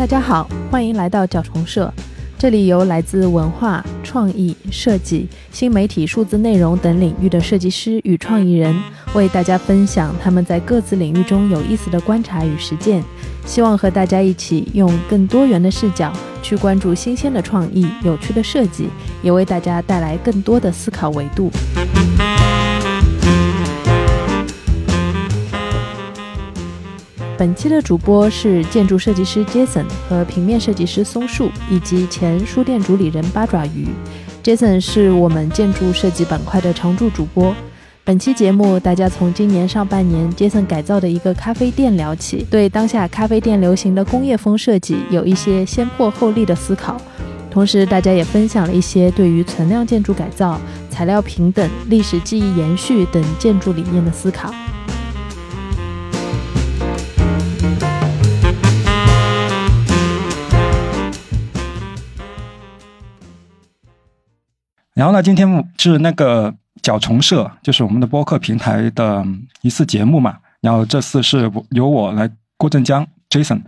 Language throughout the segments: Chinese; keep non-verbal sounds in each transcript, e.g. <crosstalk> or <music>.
大家好，欢迎来到角虫社。这里由来自文化创意、设计、新媒体、数字内容等领域的设计师与创意人，为大家分享他们在各自领域中有意思的观察与实践。希望和大家一起用更多元的视角去关注新鲜的创意、有趣的设计，也为大家带来更多的思考维度。本期的主播是建筑设计师 Jason 和平面设计师松树，以及前书店主理人八爪鱼。Jason 是我们建筑设计板块的常驻主播。本期节目，大家从今年上半年 Jason 改造的一个咖啡店聊起，对当下咖啡店流行的工业风设计有一些先破后立的思考。同时，大家也分享了一些对于存量建筑改造、材料平等、历史记忆延续等建筑理念的思考。然后呢，今天是那个角虫社，就是我们的播客平台的一次节目嘛。然后这次是由我来郭振江 Jason，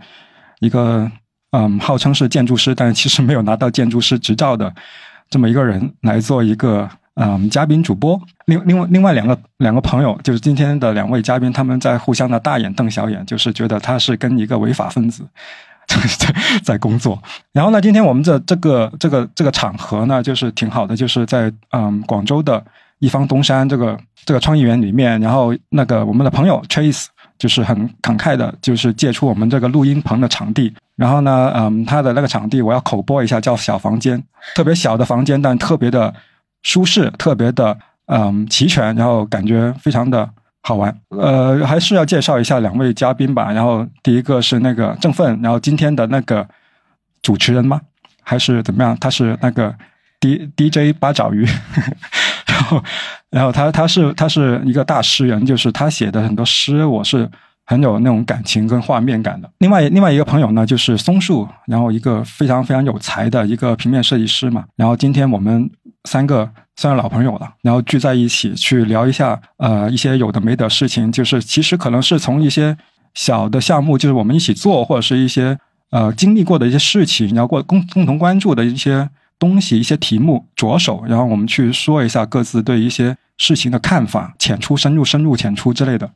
一个嗯号称是建筑师，但其实没有拿到建筑师执照的这么一个人来做一个嗯嘉宾主播。另另外另外两个两个朋友，就是今天的两位嘉宾，他们在互相的大眼瞪小眼，就是觉得他是跟一个违法分子。在在工作，然后呢，今天我们这这个这个这个场合呢，就是挺好的，就是在嗯广州的一方东山这个这个创意园里面，然后那个我们的朋友 Chase 就是很慷慨的，就是借出我们这个录音棚的场地，然后呢，嗯，他的那个场地我要口播一下，叫小房间，特别小的房间，但特别的舒适，特别的嗯齐全，然后感觉非常的。好玩，呃，还是要介绍一下两位嘉宾吧。然后第一个是那个郑奋，然后今天的那个主持人吗？还是怎么样？他是那个 D D J 八爪鱼，<laughs> 然后，然后他他是他是一个大诗人，就是他写的很多诗，我是很有那种感情跟画面感的。另外另外一个朋友呢，就是松树，然后一个非常非常有才的一个平面设计师嘛。然后今天我们三个。算是老朋友了，然后聚在一起去聊一下，呃，一些有的没的事情，就是其实可能是从一些小的项目，就是我们一起做，或者是一些呃经历过的一些事情，然后过共共同关注的一些东西、一些题目着手，然后我们去说一下各自对一些事情的看法，浅出深入，深入浅出之类的。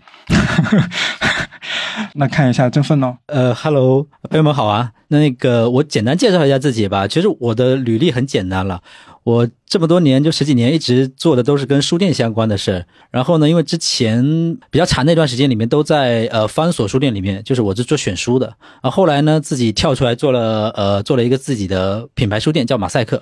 那看一下振奋呢？呃，Hello，朋友们好啊。那那个我简单介绍一下自己吧。其实我的履历很简单了。我这么多年就十几年一直做的都是跟书店相关的事然后呢，因为之前比较长那段时间里面都在呃方所书店里面，就是我是做选书的啊。后来呢，自己跳出来做了呃做了一个自己的品牌书店，叫马赛克。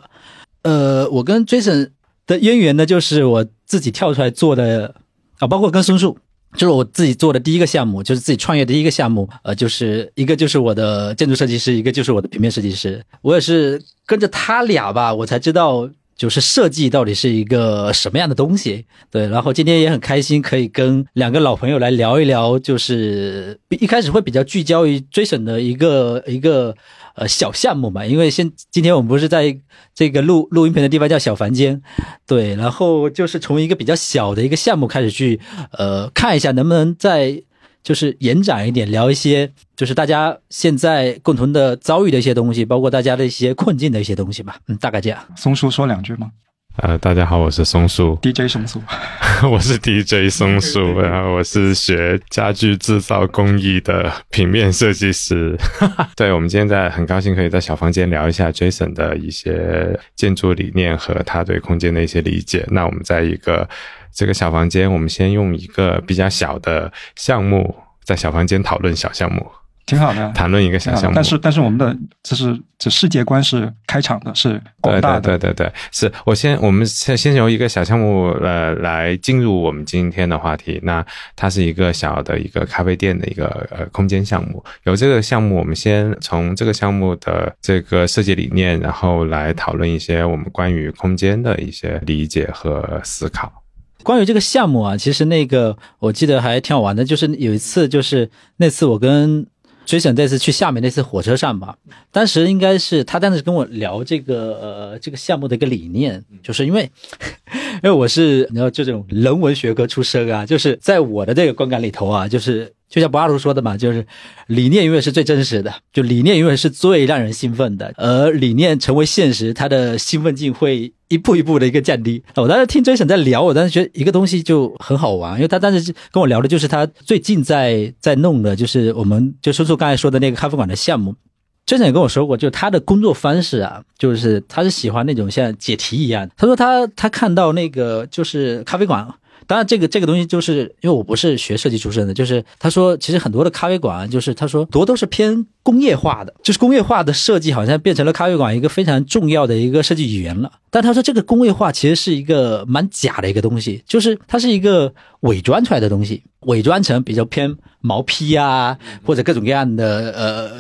呃，我跟 Jason 的渊源呢，就是我自己跳出来做的啊，包括跟松树，就是我自己做的第一个项目，就是自己创业的第一个项目。呃，就是一个就是我的建筑设计师，一个就是我的平面设计师。我也是。跟着他俩吧，我才知道就是设计到底是一个什么样的东西。对，然后今天也很开心，可以跟两个老朋友来聊一聊，就是一开始会比较聚焦于追审的一个一个呃小项目嘛，因为现今天我们不是在这个录录音棚的地方叫小房间，对，然后就是从一个比较小的一个项目开始去呃看一下能不能在。就是延展一点，聊一些就是大家现在共同的遭遇的一些东西，包括大家的一些困境的一些东西吧。嗯，大概这样。松叔说两句吗？呃，大家好，我是松树，DJ 松树，<laughs> 我是 DJ 松树，<laughs> 然后我是学家具制造工艺的平面设计师。<laughs> 对，我们今天在很高兴可以在小房间聊一下 Jason 的一些建筑理念和他对空间的一些理解。那我们在一个。这个小房间，我们先用一个比较小的项目，在小房间讨论小项目，挺好的。谈论一个小项目，但是但是我们的就是这世界观是开场的，是广大的。对对对对，是我先我们先先由一个小项目呃来进入我们今天的话题。那它是一个小的一个咖啡店的一个呃空间项目。由这个项目，我们先从这个项目的这个设计理念，然后来讨论一些我们关于空间的一些理解和思考。关于这个项目啊，其实那个我记得还挺好玩的，就是有一次，就是那次我跟追审这次去厦门那次火车上吧，当时应该是他当时跟我聊这个呃这个项目的一个理念，就是因为 <laughs> 因为我是你知道这种人文学科出身啊，就是在我的这个观感里头啊，就是。就像博阿图说的嘛，就是理念永远是最真实的，就理念永远是最让人兴奋的，而理念成为现实，它的兴奋劲会一步一步的一个降低。我当时听 Jason 在聊，我当时觉得一个东西就很好玩，因为他当时跟我聊的就是他最近在在弄的，就是我们就叔叔刚才说的那个咖啡馆的项目。Jason 也跟我说过，就他的工作方式啊，就是他是喜欢那种像解题一样。他说他他看到那个就是咖啡馆。当然，这个这个东西就是因为我不是学设计出身的，就是他说，其实很多的咖啡馆，就是他说多都是偏工业化的，就是工业化的设计好像变成了咖啡馆一个非常重要的一个设计语言了。但他说这个工业化其实是一个蛮假的一个东西，就是它是一个伪装出来的东西，伪装成比较偏毛坯啊或者各种各样的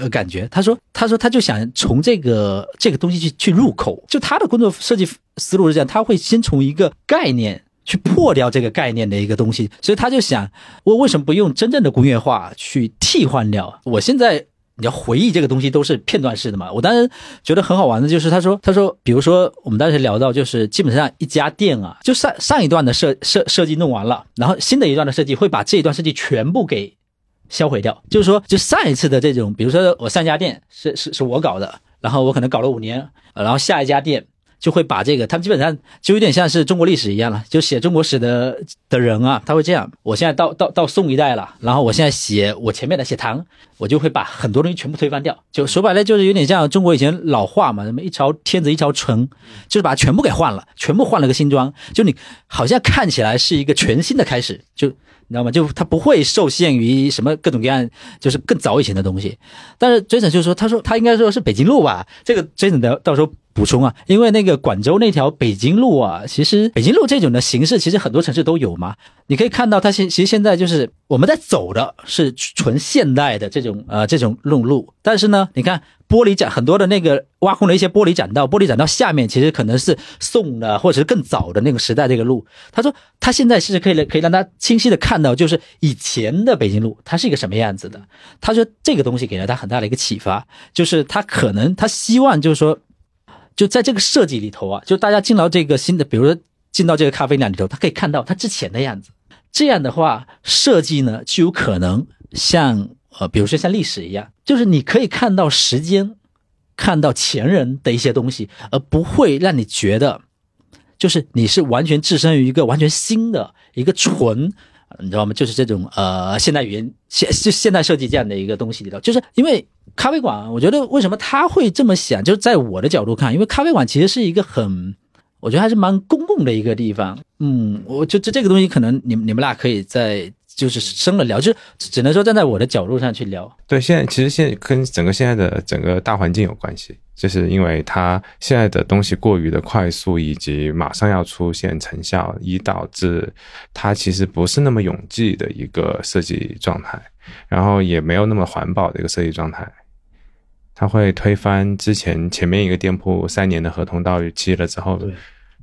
呃感觉。他说，他说他就想从这个这个东西去去入口，就他的工作设计思路是这样，他会先从一个概念。去破掉这个概念的一个东西，所以他就想，我为什么不用真正的工业化去替换掉？我现在你要回忆这个东西都是片段式的嘛。我当时觉得很好玩的就是，他说，<laughs> 他说，比如说我们当时聊到，就是基本上一家店啊，就上上一段的设设设计弄完了，然后新的一段的设计会把这一段设计全部给销毁掉。就是说，就上一次的这种，比如说我上家店是是是我搞的，然后我可能搞了五年，然后下一家店。就会把这个，他们基本上就有点像是中国历史一样了，就写中国史的的人啊，他会这样。我现在到到到宋一代了，然后我现在写我前面的写唐，我就会把很多东西全部推翻掉。就说白了，就是有点像中国以前老话嘛，什么一朝天子一朝臣，就是把它全部给换了，全部换了个新装。就你好像看起来是一个全新的开始，就你知道吗？就他不会受限于什么各种各样，就是更早以前的东西。但是 Jason 就说，他说他应该说是北京路吧，这个 Jason 的到时候。补充啊，因为那个广州那条北京路啊，其实北京路这种的形式，其实很多城市都有嘛。你可以看到，它现其实现在就是我们在走的是纯现代的这种呃这种弄路，但是呢，你看玻璃展很多的那个挖空了一些玻璃栈道，玻璃栈道下面其实可能是宋的或者是更早的那个时代这个路。他说他现在是可以可以让他清晰的看到，就是以前的北京路它是一个什么样子的。他说这个东西给了他很大的一个启发，就是他可能他希望就是说。就在这个设计里头啊，就大家进到这个新的，比如说进到这个咖啡店里头，他可以看到他之前的样子。这样的话，设计呢就有可能像呃，比如说像历史一样，就是你可以看到时间，看到前人的一些东西，而不会让你觉得，就是你是完全置身于一个完全新的一个纯。你知道吗？就是这种呃现代语言现就现代设计这样的一个东西里头，就是因为咖啡馆，我觉得为什么他会这么想？就是在我的角度看，因为咖啡馆其实是一个很，我觉得还是蛮公共的一个地方。嗯，我就这这个东西，可能你们你们俩可以在。就是深了聊，就是只能说站在我的角度上去聊。对，现在其实现跟整个现在的整个大环境有关系，就是因为它现在的东西过于的快速，以及马上要出现成效，以导致它其实不是那么永济的一个设计状态，然后也没有那么环保的一个设计状态。它会推翻之前前面一个店铺三年的合同到期了之后。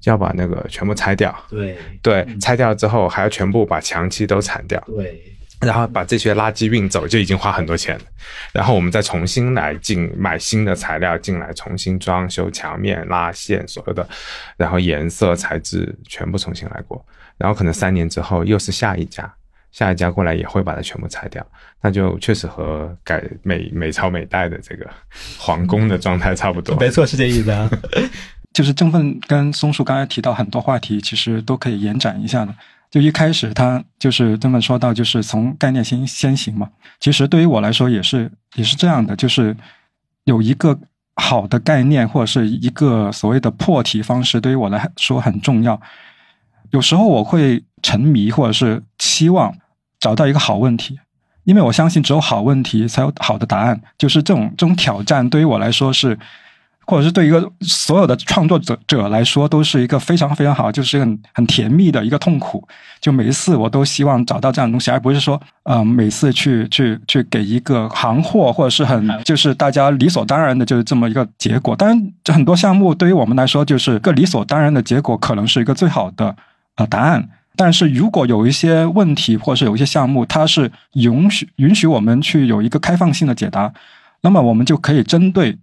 就要把那个全部拆掉，对对，拆掉之后还要全部把墙漆都铲掉，对，然后把这些垃圾运走，就已经花很多钱了。然后我们再重新来进买新的材料进来，重新装修墙面、拉线，所有的，然后颜色、材质全部重新来过。然后可能三年之后又是下一家，下一家过来也会把它全部拆掉，那就确实和改美美朝美代的这个皇宫的状态差不多。<laughs> 没错，是这意思啊。就是正凤跟松树刚才提到很多话题，其实都可以延展一下的。就一开始他就是这么说到，就是从概念先先行嘛。其实对于我来说也是也是这样的，就是有一个好的概念或者是一个所谓的破题方式，对于我来说很重要。有时候我会沉迷或者是期望找到一个好问题，因为我相信只有好问题才有好的答案。就是这种这种挑战对于我来说是。或者是对一个所有的创作者者来说，都是一个非常非常好，就是很很甜蜜的一个痛苦。就每一次我都希望找到这样的东西，而不是说，呃，每次去去去给一个行货，或者是很就是大家理所当然的，就是这么一个结果。当然，很多项目对于我们来说，就是个理所当然的结果，可能是一个最好的呃答案。但是如果有一些问题，或者是有一些项目，它是允许允许我们去有一个开放性的解答，那么我们就可以针对。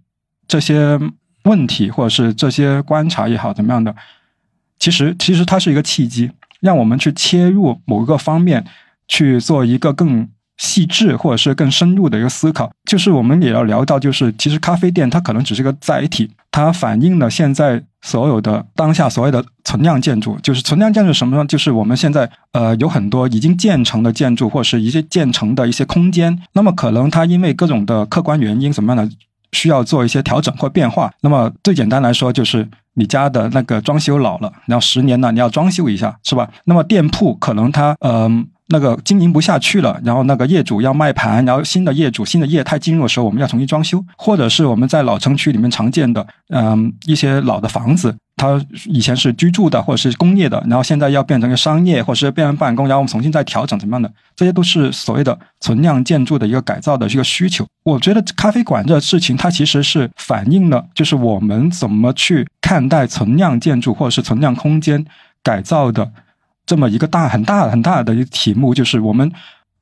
这些问题，或者是这些观察也好，怎么样的，其实其实它是一个契机，让我们去切入某一个方面去做一个更细致或者是更深入的一个思考。就是我们也要聊到，就是其实咖啡店它可能只是个载体，它反映了现在所有的当下所谓的存量建筑。就是存量建筑什么呢？就是我们现在呃有很多已经建成的建筑，或者是一些建成的一些空间。那么可能它因为各种的客观原因，怎么样的需要做一些调整或变化。那么最简单来说就是。你家的那个装修老了，然后十年了，你要装修一下，是吧？那么店铺可能它嗯那个经营不下去了，然后那个业主要卖盘，然后新的业主新的业态进入的时候，我们要重新装修，或者是我们在老城区里面常见的嗯一些老的房子。它以前是居住的，或者是工业的，然后现在要变成一个商业，或者是变成办公，然后我们重新再调整怎么样的？这些都是所谓的存量建筑的一个改造的一个需求。我觉得咖啡馆这事情，它其实是反映了，就是我们怎么去看待存量建筑或者是存量空间改造的这么一个大很大很大的一个题目，就是我们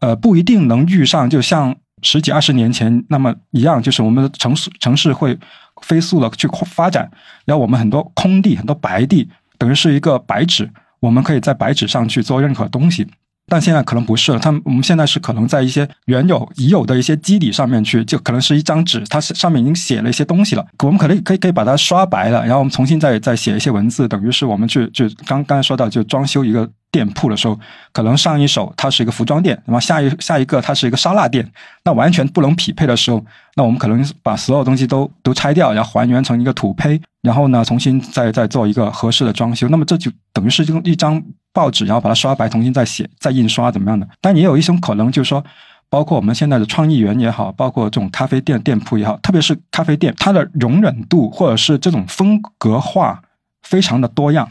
呃不一定能遇上，就像十几二十年前那么一样，就是我们的城市城市会。飞速的去发展，然后我们很多空地、很多白地，等于是一个白纸，我们可以在白纸上去做任何东西。但现在可能不是了，他们我们现在是可能在一些原有已有的一些基底上面去，就可能是一张纸，它上面已经写了一些东西了，我们可能可以可以把它刷白了，然后我们重新再再写一些文字，等于是我们去就刚刚才说到就装修一个。店铺的时候，可能上一手它是一个服装店，那么下一下一个它是一个烧腊店，那完全不能匹配的时候，那我们可能把所有东西都都拆掉，然后还原成一个土坯，然后呢重新再再做一个合适的装修，那么这就等于是用一张报纸，然后把它刷白，重新再写再印刷怎么样的？但也有一种可能，就是说，包括我们现在的创意园也好，包括这种咖啡店店铺也好，特别是咖啡店，它的容忍度或者是这种风格化非常的多样。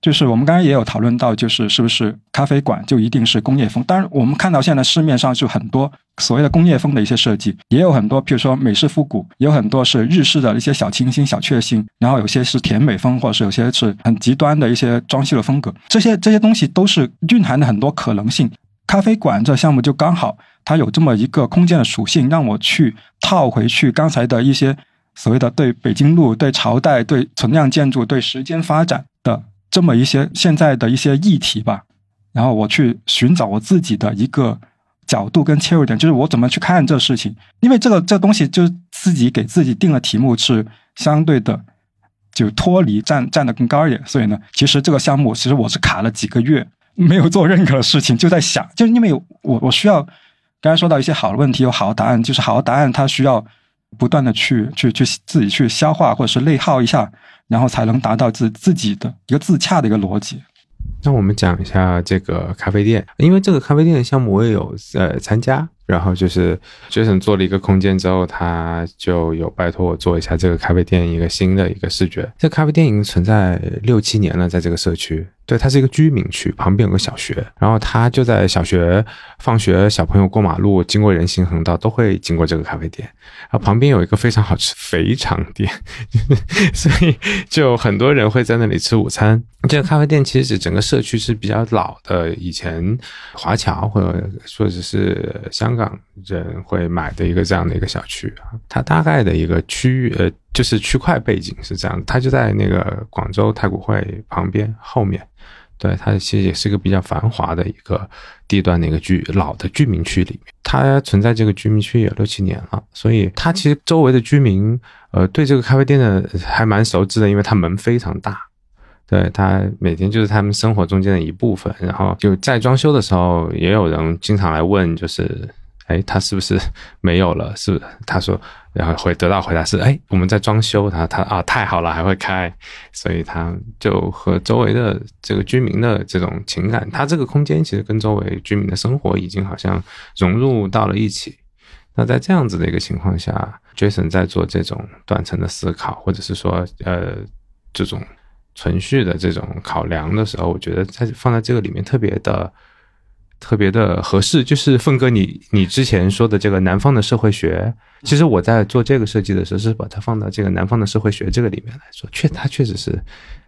就是我们刚刚也有讨论到，就是是不是咖啡馆就一定是工业风？当然，我们看到现在市面上就很多所谓的工业风的一些设计，也有很多，比如说美式复古，也有很多是日式的一些小清新、小确幸，然后有些是甜美风，或者是有些是很极端的一些装修的风格。这些这些东西都是蕴含的很多可能性。咖啡馆这项目就刚好它有这么一个空间的属性，让我去套回去刚才的一些所谓的对北京路、对朝代、对存量建筑、对时间发展的。这么一些现在的一些议题吧，然后我去寻找我自己的一个角度跟切入点，就是我怎么去看这事情。因为这个这东西就是自己给自己定的题目是相对的，就脱离站站的更高一点。所以呢，其实这个项目其实我是卡了几个月，<laughs> 没有做任何事情，就在想，就是因为我我需要刚才说到一些好的问题有好的答案，就是好的答案它需要不断的去去去自己去消化或者是内耗一下。然后才能达到自自己的一个自洽的一个逻辑。那我们讲一下这个咖啡店，因为这个咖啡店的项目我也有呃参加。然后就是 Jason 做了一个空间之后，他就有拜托我做一下这个咖啡店一个新的一个视觉。这咖啡店已经存在六七年了，在这个社区。对，它是一个居民区，旁边有个小学，然后他就在小学放学，小朋友过马路经过人行横道都会经过这个咖啡店。然后旁边有一个非常好吃肥肠店，<laughs> 所以就很多人会在那里吃午餐。这个咖啡店其实整个社区是比较老的，以前华侨或者或者是香港人会买的一个这样的一个小区啊。它大概的一个区域呃，就是区块背景是这样，它就在那个广州太古汇旁边后面。对，它其实也是一个比较繁华的一个地段的一个居老的居民区里面，它存在这个居民区有六七年了，所以它其实周围的居民，呃，对这个咖啡店的还蛮熟知的，因为它门非常大，对，它每天就是他们生活中间的一部分，然后就在装修的时候，也有人经常来问，就是。哎，他是不是没有了？<laughs> 是不是？他说，然后会得到回答是：哎，我们在装修。他他啊，太好了，还会开，所以他就和周围的这个居民的这种情感，他这个空间其实跟周围居民的生活已经好像融入到了一起。那在这样子的一个情况下，Jason 在做这种断层的思考，或者是说呃这种存续的这种考量的时候，我觉得在放在这个里面特别的。特别的合适，就是凤哥，你你之前说的这个南方的社会学，其实我在做这个设计的时候，是把它放到这个南方的社会学这个里面来说，确它确实是，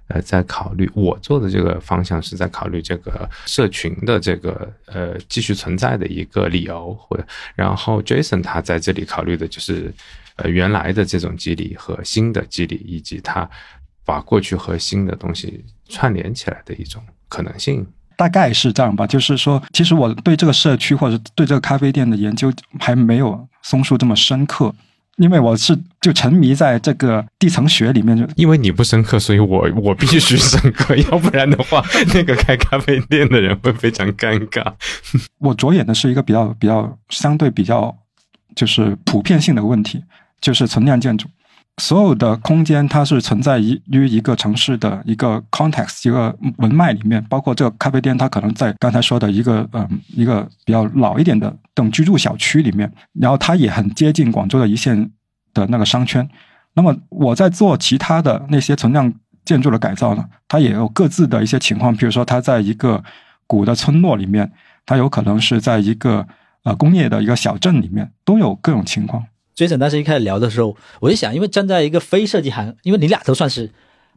呃，在考虑我做的这个方向是在考虑这个社群的这个呃继续存在的一个理由，或者然后 Jason 他在这里考虑的就是呃原来的这种激励和新的激励，以及他把过去和新的东西串联起来的一种可能性。大概是这样吧。就是说，其实我对这个社区或者对这个咖啡店的研究还没有松树这么深刻，因为我是就沉迷在这个地层学里面。就因为你不深刻，所以我我必须深刻，<laughs> 要不然的话，那个开咖啡店的人会非常尴尬。<laughs> 我着眼的是一个比较比较相对比较就是普遍性的问题，就是存量建筑。所有的空间它是存在于于一个城市的一个 context 一个文脉里面，包括这个咖啡店，它可能在刚才说的一个嗯一个比较老一点的等居住小区里面，然后它也很接近广州的一线的那个商圈。那么我在做其他的那些存量建筑的改造呢，它也有各自的一些情况，比如说它在一个古的村落里面，它有可能是在一个呃工业的一个小镇里面，都有各种情况。Jason 当时一开始聊的时候，我就想，因为站在一个非设计行，因为你俩都算是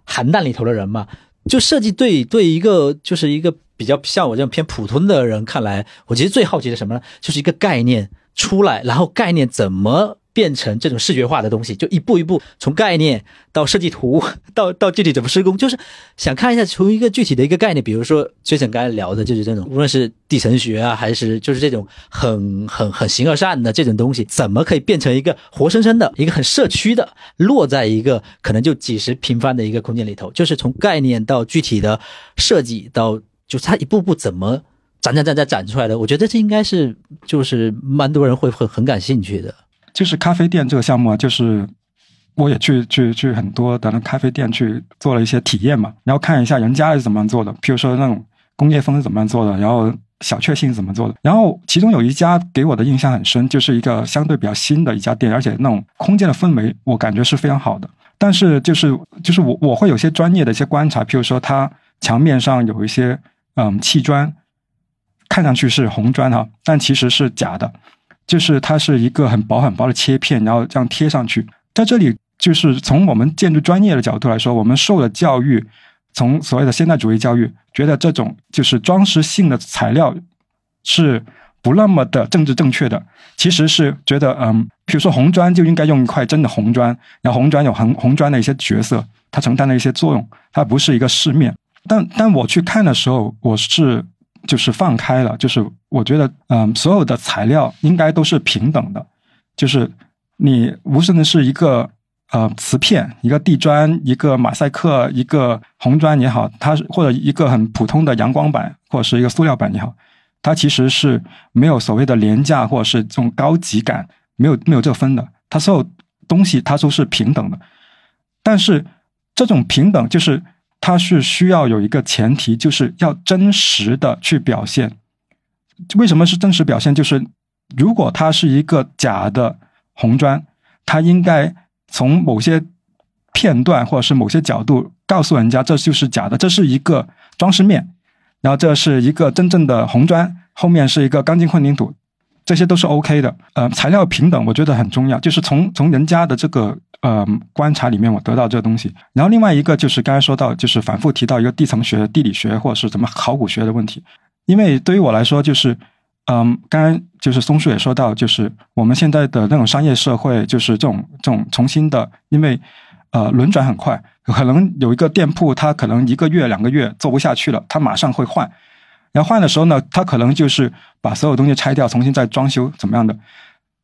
行当里头的人嘛，就设计对对一个就是一个比较像我这样偏普通的人看来，我其实最好奇的什么呢？就是一个概念出来，然后概念怎么。变成这种视觉化的东西，就一步一步从概念到设计图，到到具体怎么施工，就是想看一下从一个具体的一个概念，比如说崔晨刚才聊的，就是这种无论是地层学啊，还是就是这种很很很形而上的这种东西，怎么可以变成一个活生生的一个很社区的，落在一个可能就几十平方的一个空间里头，就是从概念到具体的设计到就它一步步怎么展展展展展出来的，我觉得这应该是就是蛮多人会很很感兴趣的。就是咖啡店这个项目啊，就是我也去去去很多的那咖啡店去做了一些体验嘛，然后看一下人家是怎么样做的，比如说那种工业风是怎么样做的，然后小确幸是怎么做的，然后其中有一家给我的印象很深，就是一个相对比较新的一家店，而且那种空间的氛围我感觉是非常好的，但是就是就是我我会有些专业的一些观察，譬如说它墙面上有一些嗯砌砖，看上去是红砖哈，但其实是假的。就是它是一个很薄很薄的切片，然后这样贴上去。在这里，就是从我们建筑专业的角度来说，我们受的教育，从所谓的现代主义教育，觉得这种就是装饰性的材料是不那么的政治正确的。其实是觉得，嗯，比如说红砖就应该用一块真的红砖，然后红砖有红红砖的一些角色，它承担了一些作用，它不是一个饰面。但但我去看的时候，我是。就是放开了，就是我觉得，嗯，所有的材料应该都是平等的，就是你无论是一个呃瓷片、一个地砖、一个马赛克、一个红砖也好，它或者一个很普通的阳光板或者是一个塑料板也好，它其实是没有所谓的廉价或者是这种高级感，没有没有这分的，它所有东西它都是平等的，但是这种平等就是。它是需要有一个前提，就是要真实的去表现。为什么是真实表现？就是如果它是一个假的红砖，它应该从某些片段或者是某些角度告诉人家这就是假的，这是一个装饰面，然后这是一个真正的红砖，后面是一个钢筋混凝土，这些都是 OK 的。呃，材料平等，我觉得很重要，就是从从人家的这个。呃，观察里面我得到这个东西，然后另外一个就是刚才说到，就是反复提到一个地层学、地理学或者是什么考古学的问题。因为对于我来说，就是嗯，刚刚就是松树也说到，就是我们现在的那种商业社会，就是这种这种重新的，因为呃轮转很快，可能有一个店铺，它可能一个月两个月做不下去了，它马上会换，然后换的时候呢，他可能就是把所有东西拆掉，重新再装修怎么样的。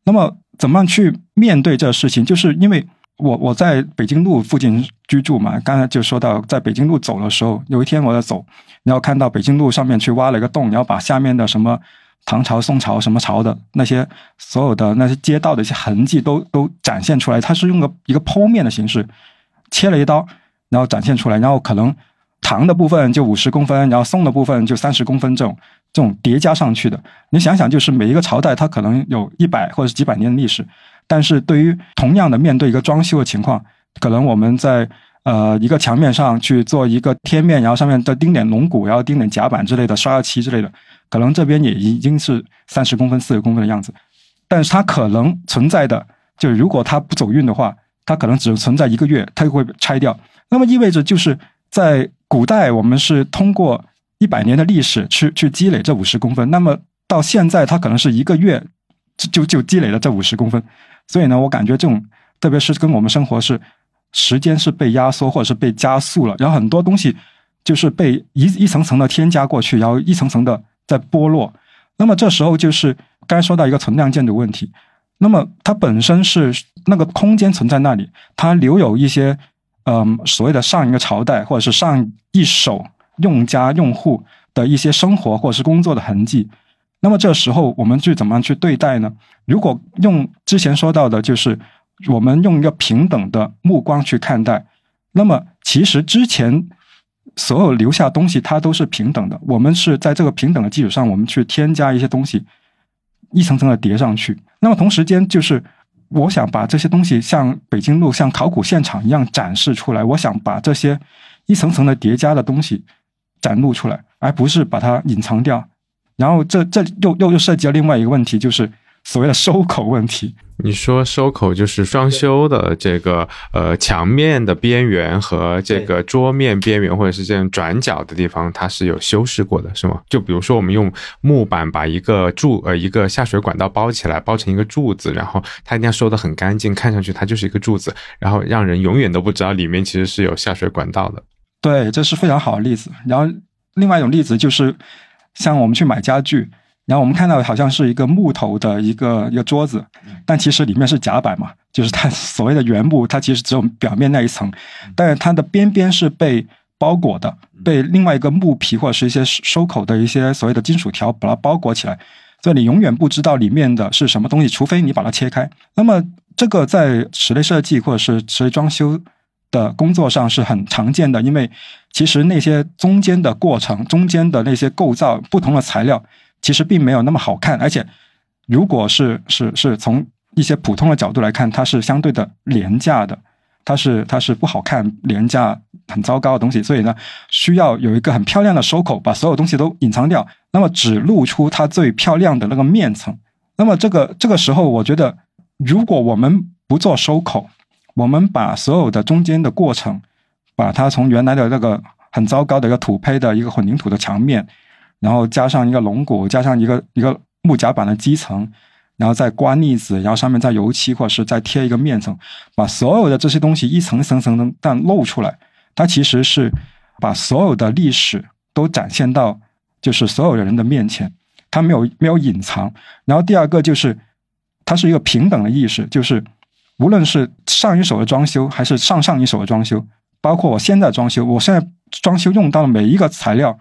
那么怎么样去面对这个事情？就是因为。我我在北京路附近居住嘛，刚才就说到在北京路走的时候，有一天我在走，然后看到北京路上面去挖了一个洞，然后把下面的什么唐朝、宋朝什么朝的那些所有的那些街道的一些痕迹都都 <laughs> 展现出来。它是用个一个剖面的形式切了一刀，然后展现出来，然后可能长的部分就五十公分，然后松的部分就三十公分这种这种叠加上去的。你想想，就是每一个朝代它可能有一百或者是几百年的历史。但是对于同样的面对一个装修的情况，可能我们在呃一个墙面上去做一个贴面，然后上面再钉点龙骨，然后钉点甲板之类的刷漆之类的，可能这边也已经是三十公分、四十公分的样子。但是它可能存在的，就如果它不走运的话，它可能只存在一个月，它就会拆掉。那么意味着就是在古代，我们是通过一百年的历史去去积累这五十公分，那么到现在它可能是一个月就就积累了这五十公分。所以呢，我感觉这种，特别是跟我们生活是时间是被压缩或者是被加速了，然后很多东西就是被一一层层的添加过去，然后一层层的在剥落。那么这时候就是刚才说到一个存量建筑问题。那么它本身是那个空间存在那里，它留有一些嗯所谓的上一个朝代或者是上一手用家用户的一些生活或者是工作的痕迹。那么这时候我们去怎么样去对待呢？如果用之前说到的，就是我们用一个平等的目光去看待，那么其实之前。所有留下东西，它都是平等的。我们是在这个平等的基础上，我们去添加一些东西，一层层的叠上去。那么同时间，就是我想把这些东西像北京路、像考古现场一样展示出来。我想把这些一层层的叠加的东西展露出来，而不是把它隐藏掉。然后这这又又又涉及到另外一个问题，就是所谓的收口问题。你说收口就是装修的这个呃墙面的边缘和这个桌面边缘或者是这种转角的地方，它是有修饰过的，是吗？就比如说我们用木板把一个柱呃一个下水管道包起来，包成一个柱子，然后它一定要收得很干净，看上去它就是一个柱子，然后让人永远都不知道里面其实是有下水管道的。对，这是非常好的例子。然后另外一种例子就是像我们去买家具。然后我们看到好像是一个木头的一个一个桌子，但其实里面是甲板嘛，就是它所谓的原木，它其实只有表面那一层，但是它的边边是被包裹的，被另外一个木皮或者是一些收口的一些所谓的金属条把它包裹起来，所以你永远不知道里面的是什么东西，除非你把它切开。那么这个在室内设计或者是室内装修的工作上是很常见的，因为其实那些中间的过程、中间的那些构造、不同的材料。其实并没有那么好看，而且，如果是是是从一些普通的角度来看，它是相对的廉价的，它是它是不好看、廉价、很糟糕的东西。所以呢，需要有一个很漂亮的收口，把所有东西都隐藏掉，那么只露出它最漂亮的那个面层。那么这个这个时候，我觉得，如果我们不做收口，我们把所有的中间的过程，把它从原来的那个很糟糕的一个土坯的一个混凝土的墙面。然后加上一个龙骨，加上一个一个木夹板的基层，然后再刮腻子，然后上面再油漆，或者是再贴一个面层，把所有的这些东西一层一层层的但露出来，它其实是把所有的历史都展现到就是所有的人的面前，它没有没有隐藏。然后第二个就是它是一个平等的意识，就是无论是上一手的装修还是上上一手的装修，包括我现在装修，我现在装修用到的每一个材料。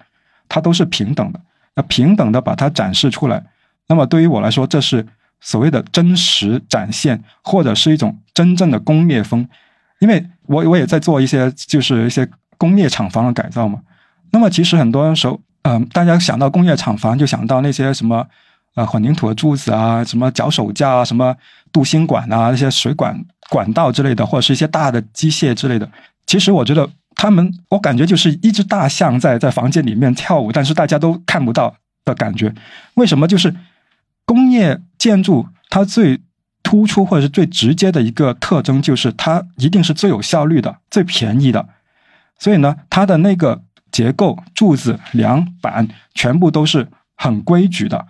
它都是平等的，那平等的把它展示出来。那么对于我来说，这是所谓的真实展现，或者是一种真正的工业风。因为我我也在做一些就是一些工业厂房的改造嘛。那么其实很多时候，嗯，大家想到工业厂房就想到那些什么呃混凝土的柱子啊，什么脚手架啊，什么镀锌管啊，那些水管管道之类的，或者是一些大的机械之类的。其实我觉得。他们，我感觉就是一只大象在在房间里面跳舞，但是大家都看不到的感觉。为什么？就是工业建筑它最突出或者是最直接的一个特征，就是它一定是最有效率的、最便宜的。所以呢，它的那个结构、柱子、梁板全部都是很规矩的，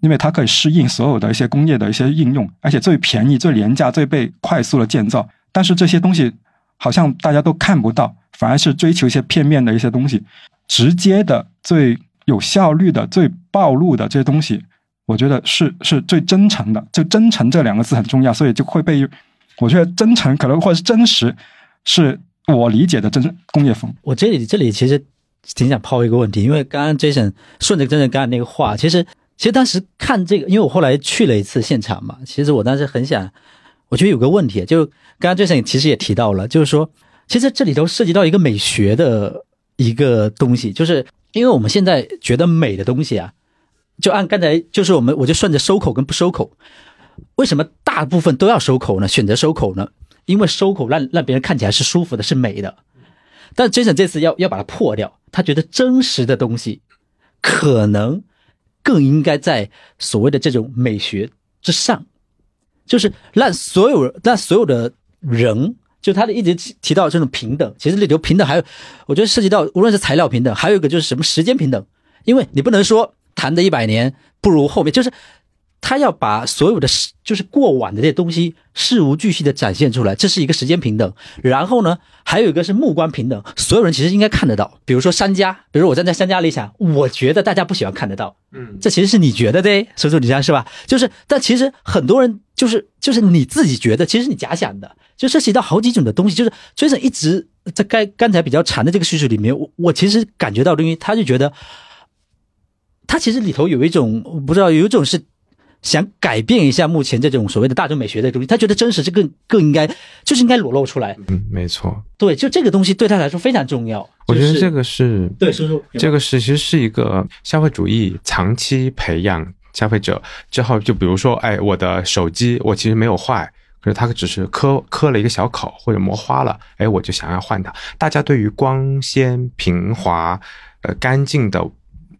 因为它可以适应所有的一些工业的一些应用，而且最便宜、最廉价、最被快速的建造。但是这些东西好像大家都看不到。反而是追求一些片面的一些东西，直接的、最有效率的、最暴露的这些东西，我觉得是是最真诚的。就真诚这两个字很重要，所以就会被我觉得真诚可能或者是真实，是我理解的真工业风。我这里这里其实挺想抛一个问题，因为刚刚 Jason 顺着真正刚才那个话，其实其实当时看这个，因为我后来去了一次现场嘛，其实我当时很想，我觉得有个问题，就刚刚 Jason 其实也提到了，就是说。其实这里头涉及到一个美学的一个东西，就是因为我们现在觉得美的东西啊，就按刚才就是我们我就顺着收口跟不收口，为什么大部分都要收口呢？选择收口呢？因为收口让让别人看起来是舒服的，是美的。但 Jason 这次要要把它破掉，他觉得真实的东西可能更应该在所谓的这种美学之上，就是让所有让所有的人。就他的一直提提到这种平等，其实里头平等还有，我觉得涉及到无论是材料平等，还有一个就是什么时间平等，因为你不能说谈的一百年不如后面，就是他要把所有的事，就是过往的这些东西事无巨细的展现出来，这是一个时间平等。然后呢，还有一个是目光平等，所有人其实应该看得到。比如说商家，比如我站在商家立场，我觉得大家不喜欢看得到，嗯，这其实是你觉得的，所以说你这样是吧？就是，但其实很多人就是就是你自己觉得，其实你假想的，就涉及到好几种的东西。就是崔生一直在该刚才比较长的这个叙述里面，我我其实感觉到东西，他就觉得，他其实里头有一种我不知道有一种是。想改变一下目前这种所谓的大众美学的东西，他觉得真实是更更应该，就是应该裸露出来。嗯，没错。对，就这个东西对他来说非常重要。我觉得这个是对，叔叔，这个是其实是一个消费主义长期培养消费者之后，就比如说，哎，我的手机我其实没有坏，可是它只是磕磕了一个小口或者磨花了，哎，我就想要换它。大家对于光鲜平滑、呃干净的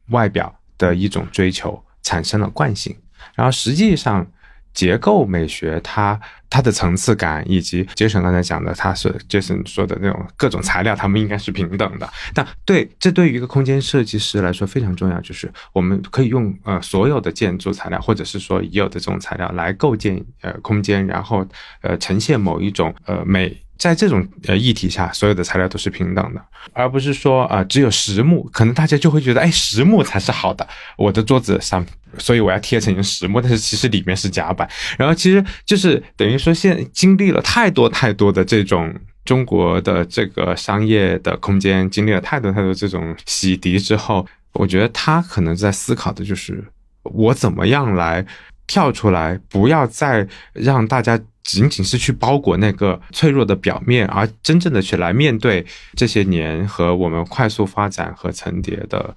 外表的一种追求产生了惯性。然后实际上，结构美学它它的层次感，以及杰森刚才讲的，他是杰森说的那种各种材料，它们应该是平等的。但对这对于一个空间设计师来说非常重要，就是我们可以用呃所有的建筑材料，或者是说已有的这种材料来构建呃空间，然后呃呈现某一种呃美。在这种呃议题下，所有的材料都是平等的，而不是说啊只有实木，可能大家就会觉得哎实木才是好的，我的桌子上，所以我要贴成实木，但是其实里面是夹板。然后其实就是等于说现经历了太多太多的这种中国的这个商业的空间，经历了太多太多这种洗涤之后，我觉得他可能在思考的就是我怎么样来跳出来，不要再让大家。仅仅是去包裹那个脆弱的表面，而真正的去来面对这些年和我们快速发展和层叠的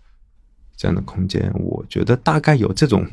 这样的空间，我觉得大概有这种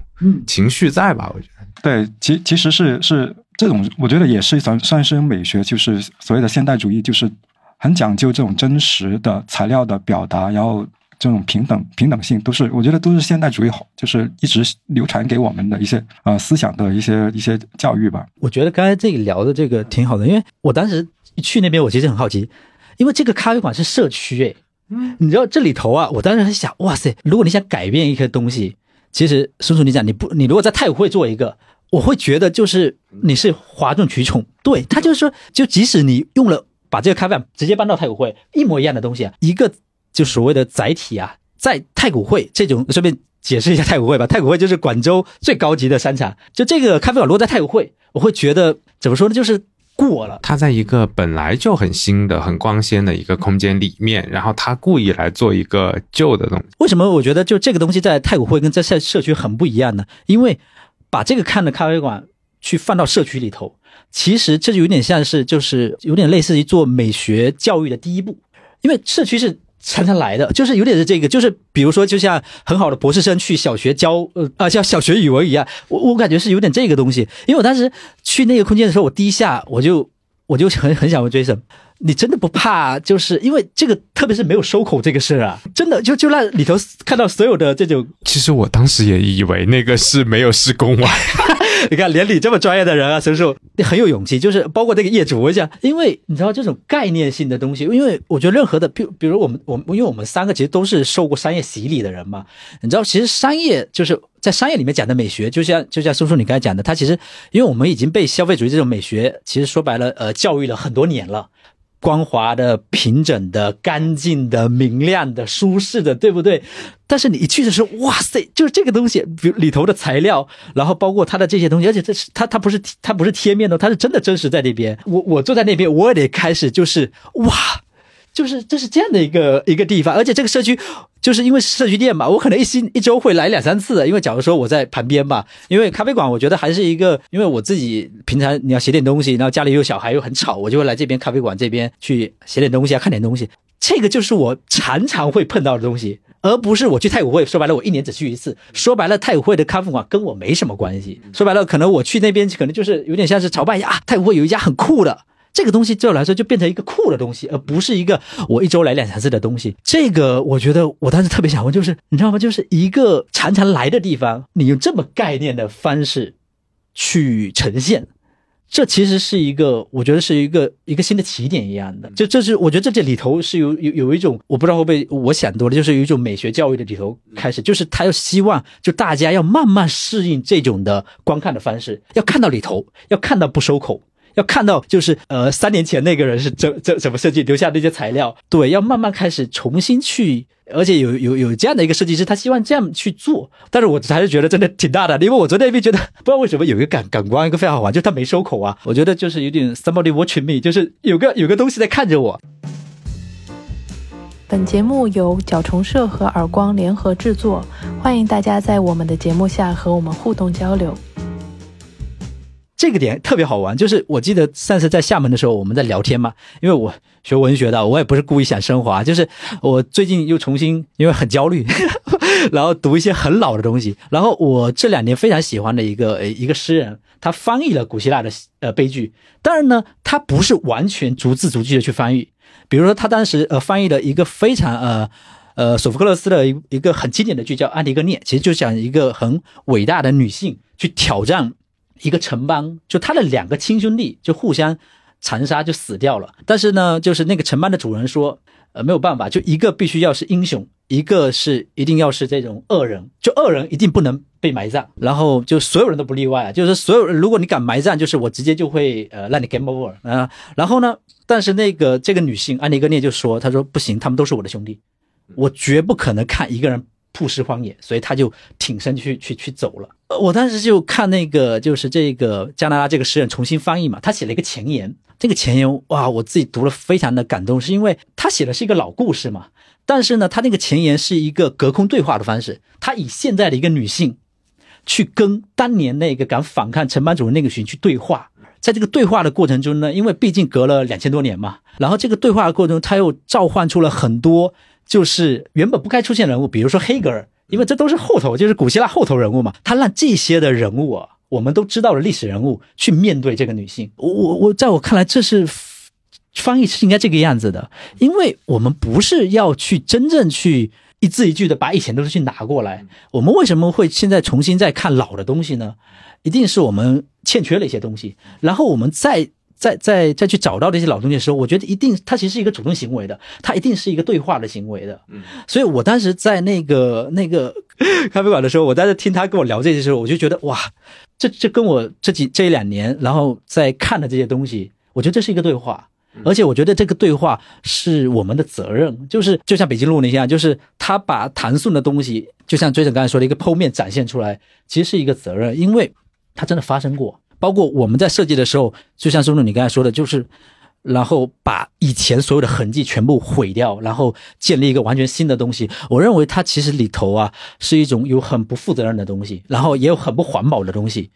情绪在吧？我觉得对，其其实是是这种，我觉得也是算算是美学，就是所谓的现代主义，就是很讲究这种真实的材料的表达，然后。这种平等平等性都是，我觉得都是现代主义好，就是一直流传给我们的一些呃思想的一些一些教育吧。我觉得刚才这里聊的这个挺好的，因为我当时去那边，我其实很好奇，因为这个咖啡馆是社区诶，嗯，你知道这里头啊，我当时很想，哇塞，如果你想改变一个东西，其实叔叔你讲，你不，你如果在太古汇做一个，我会觉得就是你是哗众取宠。对他就是说，就即使你用了把这个咖啡馆直接搬到太古汇，一模一样的东西啊，一个。就所谓的载体啊，在太古汇这种，顺便解释一下太古汇吧。太古汇就是广州最高级的商场。就这个咖啡馆落在太古汇，我会觉得怎么说呢？就是过了。它在一个本来就很新的、很光鲜的一个空间里面，然后他故意来做一个旧的东西。为什么我觉得就这个东西在太古汇跟在社社区很不一样呢？因为把这个看的咖啡馆去放到社区里头，其实这就有点像是，就是有点类似于做美学教育的第一步，因为社区是。常常来的，就是有点是这个，就是比如说，就像很好的博士生去小学教，呃啊，像小学语文一样，我我感觉是有点这个东西。因为我当时去那个空间的时候，我第一下我就我就很很想问 Jason，你真的不怕？就是因为这个，特别是没有收口这个事啊，真的就就那里头看到所有的这种。其实我当时也以为那个是没有施工完。<laughs> <laughs> 你看，连你这么专业的人啊，叔叔，你很有勇气。就是包括那个业主，我想，因为你知道这种概念性的东西，因为我觉得任何的，比比如我们，我们，因为我们三个其实都是受过商业洗礼的人嘛。你知道，其实商业就是在商业里面讲的美学，就像就像叔叔你刚才讲的，他其实因为我们已经被消费主义这种美学，其实说白了，呃，教育了很多年了。光滑的、平整的、干净的、明亮的、舒适的，对不对？但是你一去的时候，哇塞，就是这个东西，比如里头的材料，然后包括它的这些东西，而且这是它，它不是它不是贴面的，它是真的真实在那边。我我坐在那边，我也得开始就是哇。就是这是这样的一个一个地方，而且这个社区就是因为社区店嘛，我可能一星一周会来两三次。因为假如说我在旁边吧，因为咖啡馆我觉得还是一个，因为我自己平常你要写点东西，然后家里有小孩又很吵，我就会来这边咖啡馆这边去写点东西啊，看点东西。这个就是我常常会碰到的东西，而不是我去太古汇。说白了，我一年只去一次。说白了，太古汇的咖啡馆跟我没什么关系。说白了，可能我去那边可能就是有点像是朝拜一下啊，太古汇有一家很酷的。这个东西对我来说就变成一个酷的东西，而不是一个我一周来两三次的东西。这个我觉得我当时特别想问，就是你知道吗？就是一个常常来的地方，你用这么概念的方式去呈现，这其实是一个，我觉得是一个一个新的起点一样的。就这是我觉得这这里头是有有有一种，我不知道会不会我想多了，就是有一种美学教育的里头开始，就是他要希望就大家要慢慢适应这种的观看的方式，要看到里头，要看到不收口。要看到，就是呃，三年前那个人是怎怎怎么设计，留下那些材料，对，要慢慢开始重新去，而且有有有这样的一个设计师，他希望这样去做，但是我还是觉得真的挺大的，因为我昨天边觉得不知道为什么有一个感感官一个非常好玩，就他没收口啊，我觉得就是有点 somebody watching me，就是有个有个东西在看着我。本节目由角虫社和耳光联合制作，欢迎大家在我们的节目下和我们互动交流。这个点特别好玩，就是我记得上次在厦门的时候，我们在聊天嘛，因为我学文学的，我也不是故意想升华，就是我最近又重新因为很焦虑，<laughs> 然后读一些很老的东西，然后我这两年非常喜欢的一个一个诗人，他翻译了古希腊的呃悲剧，当然呢，他不是完全逐字逐句的去翻译，比如说他当时呃翻译了一个非常呃呃索福克勒斯的一一个很经典的剧叫《安提戈涅》，其实就讲一个很伟大的女性去挑战。一个城邦，就他的两个亲兄弟就互相残杀，就死掉了。但是呢，就是那个城邦的主人说，呃，没有办法，就一个必须要是英雄，一个是一定要是这种恶人，就恶人一定不能被埋葬。然后就所有人都不例外啊，就是所有人，如果你敢埋葬，就是我直接就会呃让你 game over 啊。然后呢，但是那个这个女性安妮戈涅就说，她说不行，他们都是我的兄弟，我绝不可能看一个人。曝尸荒野，所以他就挺身去去去走了。我当时就看那个，就是这个加拿大这个诗人重新翻译嘛，他写了一个前言。这个前言哇，我自己读了非常的感动，是因为他写的是一个老故事嘛，但是呢，他那个前言是一个隔空对话的方式，他以现在的一个女性去跟当年那个敢反抗陈班主任那个群去对话，在这个对话的过程中呢，因为毕竟隔了两千多年嘛，然后这个对话的过程中，他又召唤出了很多。就是原本不该出现人物，比如说黑格尔，因为这都是后头，就是古希腊后头人物嘛。他让这些的人物啊，我们都知道的历史人物去面对这个女性。我我我，在我看来，这是 <laughs> 翻译是应该这个样子的，因为我们不是要去真正去一字一句的把以前东西去拿过来。我们为什么会现在重新再看老的东西呢？一定是我们欠缺了一些东西，然后我们再。再再再去找到这些老东西的时候，我觉得一定它其实是一个主动行为的，它一定是一个对话的行为的。嗯，所以我当时在那个那个 <laughs> 咖啡馆的时候，我当时听他跟我聊这些时候，我就觉得哇，这这跟我这几这一两年然后在看的这些东西，我觉得这是一个对话，而且我觉得这个对话是我们的责任，就是就像北京路那样，就是他把唐宋的东西，就像追 n 刚才说的一个剖面展现出来，其实是一个责任，因为它真的发生过。包括我们在设计的时候，就像松总你刚才说的，就是，然后把以前所有的痕迹全部毁掉，然后建立一个完全新的东西。我认为它其实里头啊是一种有很不负责任的东西，然后也有很不环保的东西。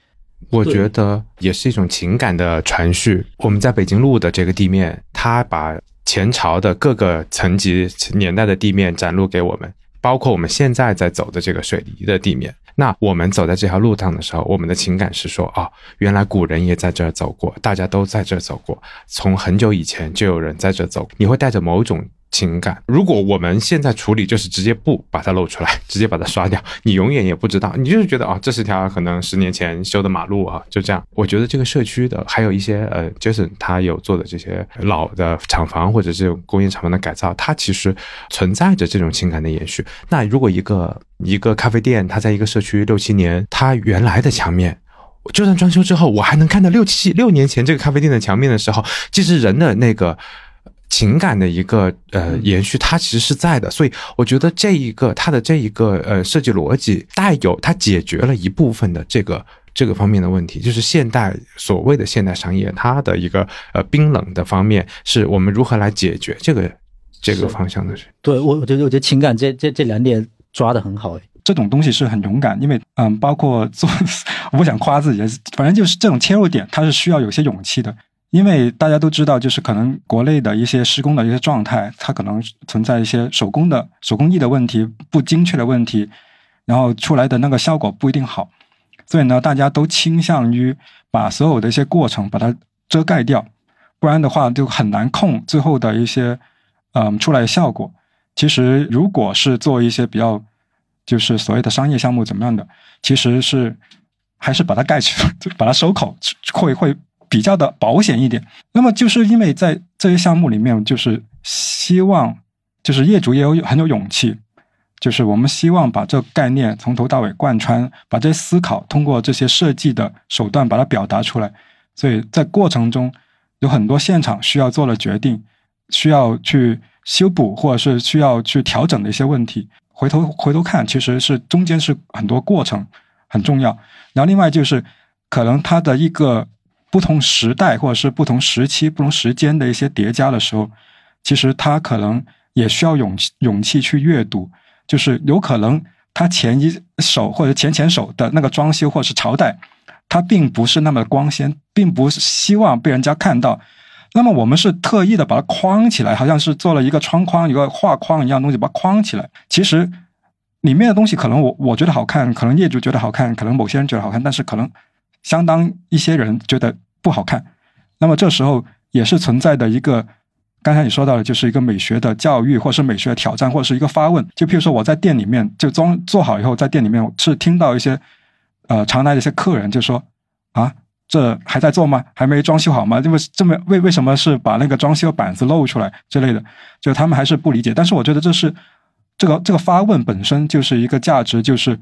我觉得也是一种情感的传续。我们在北京路的这个地面，它把前朝的各个层级年代的地面展露给我们，包括我们现在在走的这个水泥的地面。那我们走在这条路上的时候，我们的情感是说，哦，原来古人也在这儿走过，大家都在这儿走过，从很久以前就有人在这走，你会带着某种。情感，如果我们现在处理就是直接不把它露出来，<laughs> 直接把它刷掉，你永远也不知道，你就是觉得啊，这是条可能十年前修的马路啊，就这样。我觉得这个社区的还有一些呃，Jason 他有做的这些老的厂房或者这种工业厂房的改造，它其实存在着这种情感的延续。那如果一个一个咖啡店，它在一个社区六七年，它原来的墙面，就算装修之后，我还能看到六七六年前这个咖啡店的墙面的时候，其实人的那个。情感的一个呃延续，它其实是在的，所以我觉得这一个它的这一个呃设计逻辑带有它解决了一部分的这个这个方面的问题，就是现代所谓的现代商业它的一个呃冰冷的方面，是我们如何来解决这个这个方向的？对我我觉得我觉得情感这这这两点抓的很好哎，这种东西是很勇敢，因为嗯，包括做 <laughs> 我不想夸自己，反正就是这种切入点，它是需要有些勇气的。因为大家都知道，就是可能国内的一些施工的一些状态，它可能存在一些手工的手工艺的问题、不精确的问题，然后出来的那个效果不一定好。所以呢，大家都倾向于把所有的一些过程把它遮盖掉，不然的话就很难控最后的一些嗯出来的效果。其实，如果是做一些比较就是所谓的商业项目怎么样的，其实是还是把它盖起，就把它收口，会会。比较的保险一点。那么就是因为在这些项目里面，就是希望就是业主也有很有勇气，就是我们希望把这个概念从头到尾贯穿，把这些思考通过这些设计的手段把它表达出来。所以在过程中有很多现场需要做了决定，需要去修补或者是需要去调整的一些问题。回头回头看，其实是中间是很多过程很重要。然后另外就是可能它的一个不同时代或者是不同时期、不同时间的一些叠加的时候，其实它可能也需要勇气勇气去阅读。就是有可能他前一手或者前前手的那个装修或者是朝代，它并不是那么光鲜，并不是希望被人家看到。那么我们是特意的把它框起来，好像是做了一个窗框、一个画框一样东西，把它框起来。其实里面的东西可能我我觉得好看，可能业主觉得好看，可能某些人觉得好看，但是可能相当一些人觉得不好看。那么这时候也是存在的一个，刚才你说到的，就是一个美学的教育，或是美学的挑战，或者是一个发问。就譬如说我在店里面就装做好以后，在店里面是听到一些呃常来的一些客人就说啊。这还在做吗？还没装修好吗？因为这么为为什么是把那个装修板子露出来之类的？就他们还是不理解。但是我觉得这是这个这个发问本身就是一个价值，就是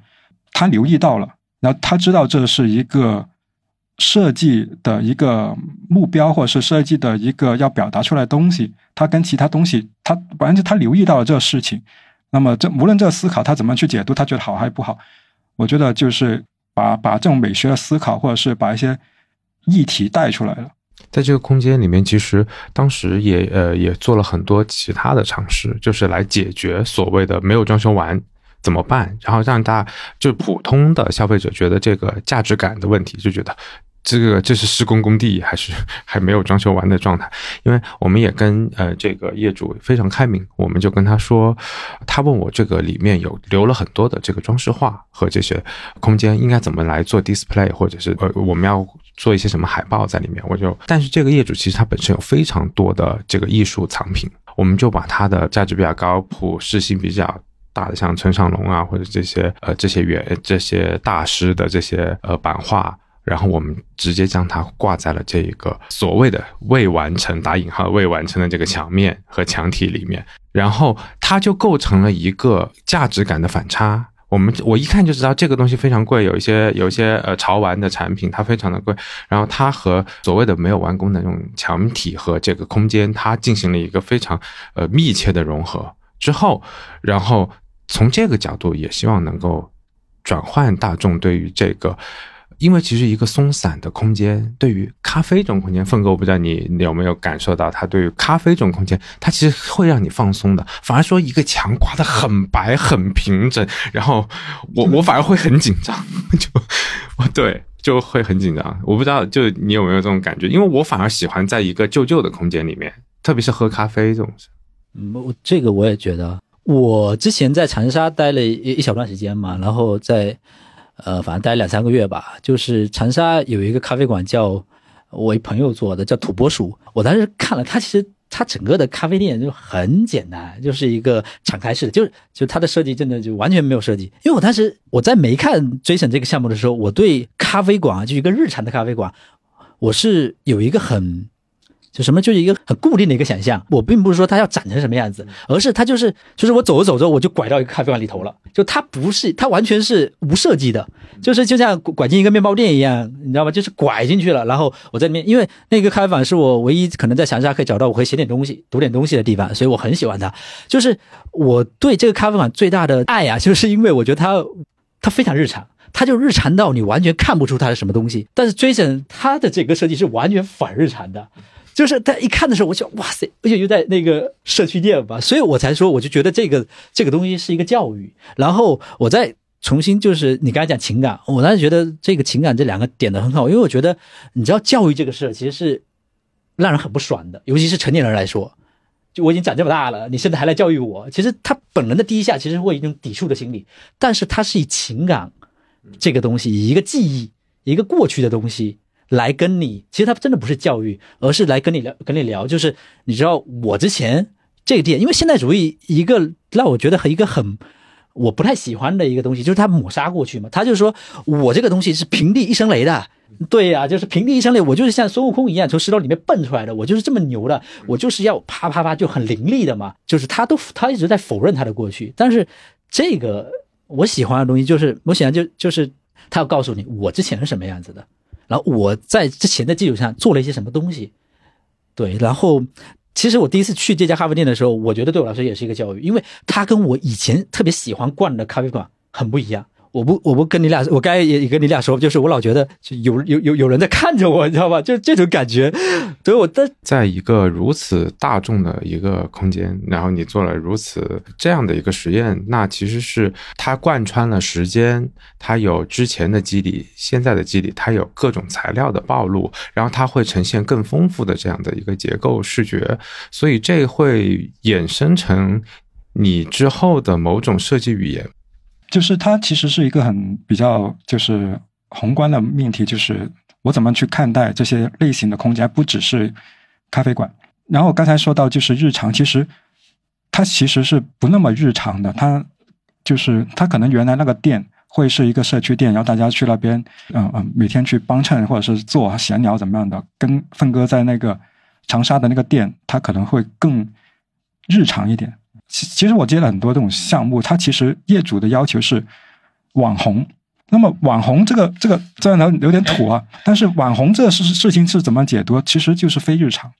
他留意到了，然后他知道这是一个设计的一个目标，或者是设计的一个要表达出来的东西。他跟其他东西，他反正他留意到了这个事情。那么这无论这个思考他怎么去解读，他觉得好还是不好？我觉得就是把把这种美学的思考，或者是把一些。议题带出来了，在这个空间里面，其实当时也呃也做了很多其他的尝试，就是来解决所谓的没有装修完怎么办，然后让大家就普通的消费者觉得这个价值感的问题，就觉得这个这是施工工地还是 <laughs> 还没有装修完的状态。因为我们也跟呃这个业主非常开明，我们就跟他说，他问我这个里面有留了很多的这个装饰画和这些空间应该怎么来做 display，或者是呃我们要。做一些什么海报在里面，我就，但是这个业主其实他本身有非常多的这个艺术藏品，我们就把他的价值比较高、普适性比较大的，像村上龙啊，或者这些呃这些原这些大师的这些呃版画，然后我们直接将它挂在了这一个所谓的未完成打引号未完成的这个墙面和墙体里面，然后它就构成了一个价值感的反差。我们我一看就知道这个东西非常贵，有一些有一些呃潮玩的产品它非常的贵，然后它和所谓的没有完工的那种墙体和这个空间，它进行了一个非常呃密切的融合之后，然后从这个角度也希望能够转换大众对于这个。因为其实一个松散的空间，对于咖啡这种空间，凤哥，我不知道你有没有感受到，它对于咖啡这种空间，它其实会让你放松的。反而说一个墙挂的很白很平整，然后我 <laughs> 我反而会很紧张，就对，就会很紧张。我不知道，就你有没有这种感觉？因为我反而喜欢在一个旧旧的空间里面，特别是喝咖啡这种事。嗯，我这个我也觉得，我之前在长沙待了一一小段时间嘛，然后在。呃，反正待两三个月吧。就是长沙有一个咖啡馆，叫我一朋友做的，叫土拨鼠。我当时看了，它其实它整个的咖啡店就很简单，就是一个敞开式的，就是就它的设计真的就完全没有设计。因为我当时我在没看追审这个项目的时候，我对咖啡馆就一个日常的咖啡馆，我是有一个很。就什么就是一个很固定的一个想象，我并不是说它要长成什么样子，而是它就是就是我走着走着我就拐到一个咖啡馆里头了，就它不是它完全是无设计的，就是就像拐进一个面包店一样，你知道吗？就是拐进去了，然后我在里面，因为那个咖啡馆是我唯一可能在长沙可以找到我可以写点东西、读点东西的地方，所以我很喜欢它。就是我对这个咖啡馆最大的爱啊，就是因为我觉得它它非常日常，它就日常到你完全看不出它是什么东西。但是 Jason 它的这个设计是完全反日常的。就是他一看的时候，我就哇塞，而且又在那个社区店吧，所以我才说，我就觉得这个这个东西是一个教育。然后我再重新就是你刚才讲情感，我当时觉得这个情感这两个点的很好，因为我觉得你知道教育这个事其实是让人很不爽的，尤其是成年人来说，就我已经长这么大了，你现在还来教育我，其实他本能的第一下其实会一种抵触的心理，但是他是以情感这个东西，以一个记忆，一个过去的东西。来跟你，其实他真的不是教育，而是来跟你聊，跟你聊。就是你知道，我之前这个点，因为现代主义一个让我觉得和一个很我不太喜欢的一个东西，就是他抹杀过去嘛。他就是说我这个东西是平地一声雷的，对呀、就是平地一声雷，我就是像孙悟空一样从石头里面蹦出来的，我就是这么牛的，我就是要啪啪啪就很凌厉的嘛。就是他都他一直在否认他的过去，但是这个我喜欢的东西就是我喜欢就就是他要告诉你我之前是什么样子的，然后我在之前的基础上做了一些什么东西，对，然后。其实我第一次去这家咖啡店的时候，我觉得对我来说也是一个教育，因为它跟我以前特别喜欢逛的咖啡馆很不一样。我不，我不跟你俩，我刚才也也跟你俩说，就是我老觉得就有有有有人在看着我，你知道吧？就这种感觉。所以我在在一个如此大众的一个空间，然后你做了如此这样的一个实验，那其实是它贯穿了时间，它有之前的肌理、现在的肌理，它有各种材料的暴露，然后它会呈现更丰富的这样的一个结构视觉，所以这会衍生成你之后的某种设计语言。就是它其实是一个很比较就是宏观的命题，就是我怎么去看待这些类型的空间，不只是咖啡馆。然后刚才说到就是日常，其实它其实是不那么日常的，它就是它可能原来那个店会是一个社区店，然后大家去那边，嗯嗯，每天去帮衬或者是做闲聊怎么样的，跟奋哥在那个长沙的那个店，它可能会更日常一点。其其实我接了很多这种项目，它其实业主的要求是网红。那么网红这个这个虽然有点土啊，但是网红这个事事情是怎么解读？其实就是非日常，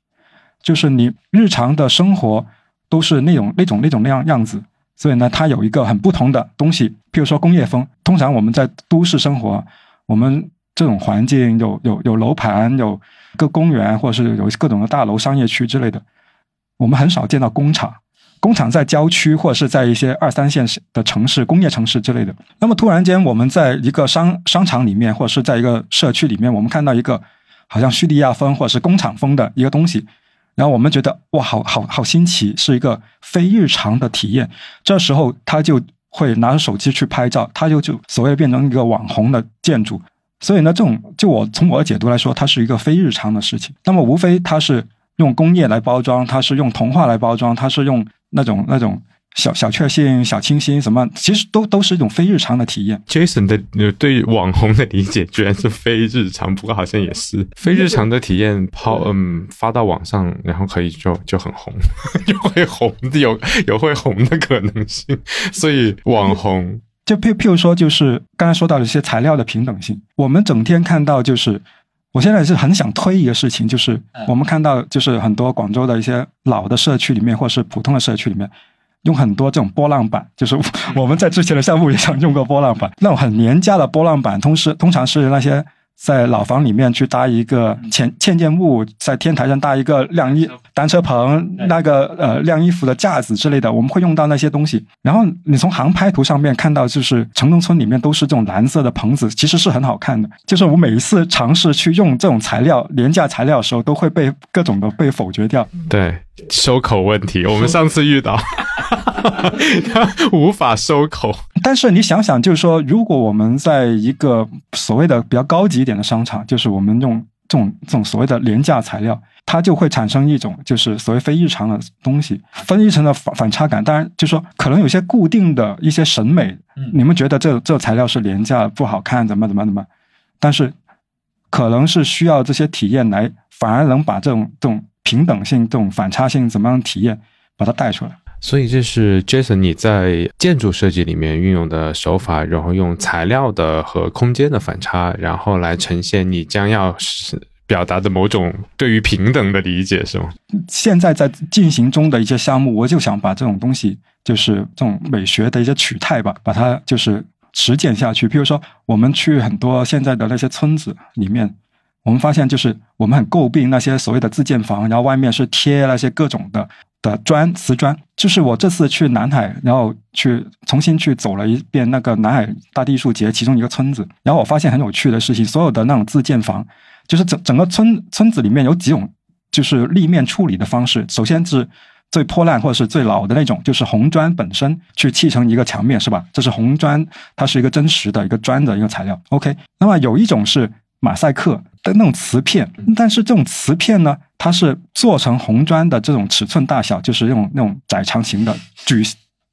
就是你日常的生活都是那种那种那种那样样子。所以呢，它有一个很不同的东西，譬如说工业风。通常我们在都市生活，我们这种环境有有有楼盘，有个公园，或者是有各种的大楼、商业区之类的，我们很少见到工厂。工厂在郊区或者是在一些二三线的城市、工业城市之类的。那么突然间，我们在一个商商场里面，或者是在一个社区里面，我们看到一个好像叙利亚风或者是工厂风的一个东西，然后我们觉得哇，好好好新奇，是一个非日常的体验。这时候他就会拿着手机去拍照，他就就所谓变成一个网红的建筑。所以呢，这种就我从我的解读来说，它是一个非日常的事情。那么无非它是用工业来包装，它是用童话来包装，它是用。那种那种小小确幸、小清新，什么其实都都是一种非日常的体验。Jason 的对网红的理解居然是非日常，不过好像也是非日常的体验抛嗯发到网上，然后可以就就很红，<laughs> 就会红，有有会红的可能性。所以网红就譬譬如说，就是刚才说到的一些材料的平等性，我们整天看到就是。我现在是很想推一个事情，就是我们看到，就是很多广州的一些老的社区里面，或是普通的社区里面，用很多这种波浪板，就是我们在之前的项目也想用过波浪板，那种很廉价的波浪板，通是通常是那些在老房里面去搭一个嵌嵌件物，在天台上搭一个晾衣单车棚，那个呃晾衣服的架子之类的，我们会用到那些东西。然后你从航拍图上面看到，就是城中村里面都是这种蓝色的棚子，其实是很好看的。就是我每一次尝试去用这种材料廉价材料的时候，都会被各种的被否决掉。对收口问题，我们上次遇到 <laughs> 无法收口。但是你想想，就是说，如果我们在一个所谓的比较高级一点的商场，就是我们用这种这种所谓的廉价材料，它就会产生一种就是所谓非日常的东西，分一层的反反差感。当然，就是说可能有些固定的一些审美，嗯你们觉得这这材料是廉价不好看，怎么怎么怎么，但是可能是需要这些体验来，反而能把这种这种平等性、这种反差性怎么样体验，把它带出来。所以这是 Jason 你在建筑设计里面运用的手法，然后用材料的和空间的反差，然后来呈现你将要表达的某种对于平等的理解，是吗？现在在进行中的一些项目，我就想把这种东西，就是这种美学的一些取态吧，把它就是实践下去。比如说，我们去很多现在的那些村子里面，我们发现就是我们很诟病那些所谓的自建房，然后外面是贴那些各种的。的砖瓷砖，就是我这次去南海，然后去重新去走了一遍那个南海大地艺术节其中一个村子，然后我发现很有趣的事情，所有的那种自建房，就是整整个村村子里面有几种就是立面处理的方式，首先是最破烂或者是最老的那种，就是红砖本身去砌成一个墙面，是吧？这是红砖，它是一个真实的一个砖的一个材料。OK，那么有一种是马赛克的那种瓷片，但是这种瓷片呢？它是做成红砖的这种尺寸大小，就是那种那种窄长形的矩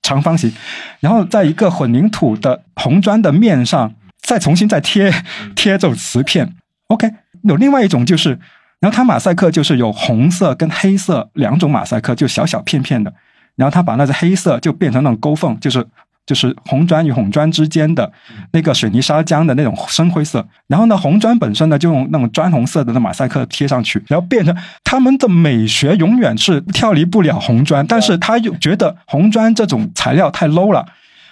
长方形，然后在一个混凝土的红砖的面上，再重新再贴 <laughs> 贴这种瓷片。OK，有另外一种就是，然后它马赛克就是有红色跟黑色两种马赛克，就小小片片的，然后它把那个黑色就变成那种勾缝，就是就是红砖与红砖之间的那个水泥砂浆的那种深灰色，然后呢，红砖本身呢就用那种砖红色的那马赛克贴上去，然后变成他们的美学永远是跳离不了红砖，但是他又觉得红砖这种材料太 low 了，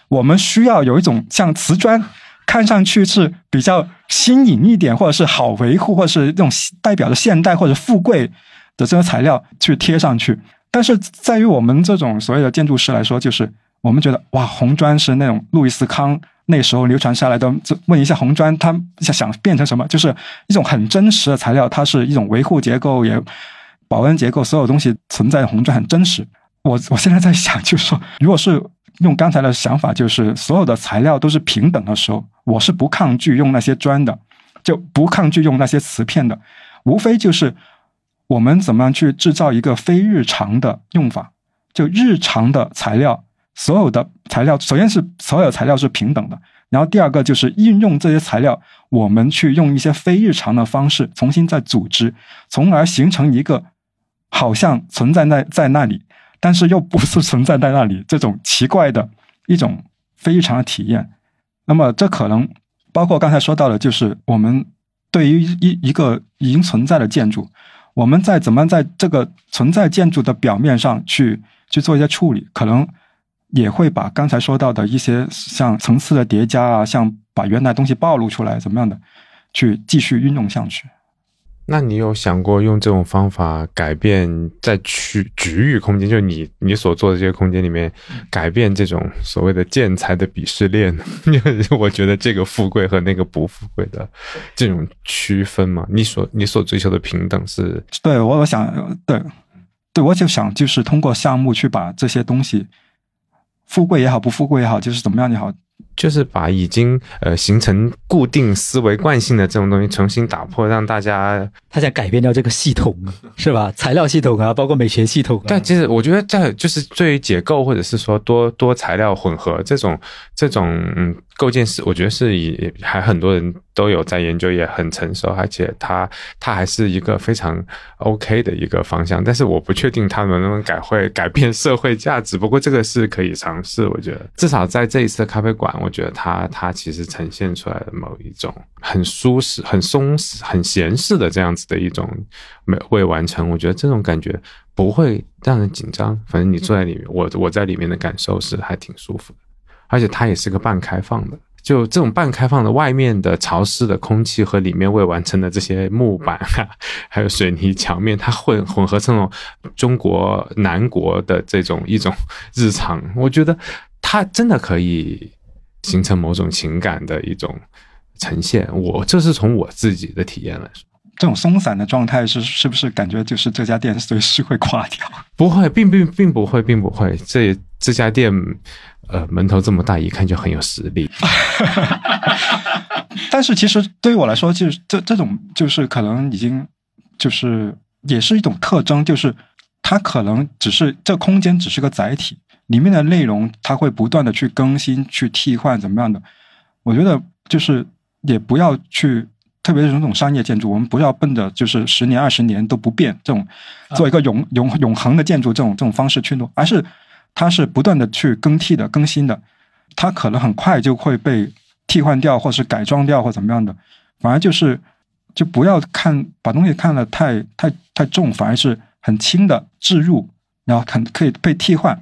我们需要有一种像瓷砖。看上去是比较新颖一点，或者是好维护，或者是这种代表着现代或者富贵的这个材料去贴上去。但是在于我们这种所谓的建筑师来说，就是我们觉得哇，红砖是那种路易斯康那时候流传下来的。问一下红砖，它想想变成什么？就是一种很真实的材料，它是一种维护结构也保温结构，所有东西存在的红砖很真实。我我现在在想，就是说，如果是。用刚才的想法，就是所有的材料都是平等的时候，我是不抗拒用那些砖的，就不抗拒用那些瓷片的。无非就是我们怎么样去制造一个非日常的用法，就日常的材料，所有的材料，首先是所有材料是平等的，然后第二个就是运用这些材料，我们去用一些非日常的方式重新再组织，从而形成一个好像存在在在那里。但是又不是存在在那里，这种奇怪的一种非日常的体验。那么，这可能包括刚才说到的，就是我们对于一一个已经存在的建筑，我们在怎么在这个存在建筑的表面上去去做一些处理，可能也会把刚才说到的一些像层次的叠加啊，像把原来东西暴露出来怎么样的，去继续运用下去。那你有想过用这种方法改变在区局域空间，就你你所做的这些空间里面，改变这种所谓的建材的鄙视链？<laughs> 我觉得这个富贵和那个不富贵的这种区分嘛，你所你所追求的平等是？对我我想对对，我就想就是通过项目去把这些东西，富贵也好，不富贵也好，就是怎么样也好。就是把已经呃形成固定思维惯性的这种东西重新打破，让大家他想改变掉这个系统，是吧？<laughs> 材料系统啊，包括美学系统。但其实我觉得在就是对于解构或者是说多多材料混合这种这种嗯。构建是，我觉得是以还很多人都有在研究，也很成熟，而且它它还是一个非常 OK 的一个方向。但是我不确定它能不能改会改变社会价值。不过这个是可以尝试，我觉得至少在这一次的咖啡馆，我觉得它它其实呈现出来的某一种很舒适、很松弛、很闲适的这样子的一种没未完成。我觉得这种感觉不会让人紧张。反正你坐在里面，我我在里面的感受是还挺舒服的。而且它也是个半开放的，就这种半开放的，外面的潮湿的空气和里面未完成的这些木板啊，还有水泥墙面，它混混合成种中国南国的这种一种日常，我觉得它真的可以形成某种情感的一种呈现。我这是从我自己的体验来说，这种松散的状态是是不是感觉就是这家店随时会垮掉？不会，并并并不会，并不会。这这家店。呃，门头这么大，一看就很有实力。<laughs> 但是其实对于我来说，就是这这种就是可能已经就是也是一种特征，就是它可能只是这空间只是个载体，里面的内容它会不断的去更新、去替换，怎么样的？我觉得就是也不要去，特别是这种商业建筑，我们不要奔着就是十年、二十年都不变这种做一个永永永恒的建筑这种这种方式去弄，而是。它是不断的去更替的、更新的，它可能很快就会被替换掉，或是改装掉，或怎么样的。反而就是，就不要看把东西看得太太太重，反而是很轻的置入，然后很可以被替换，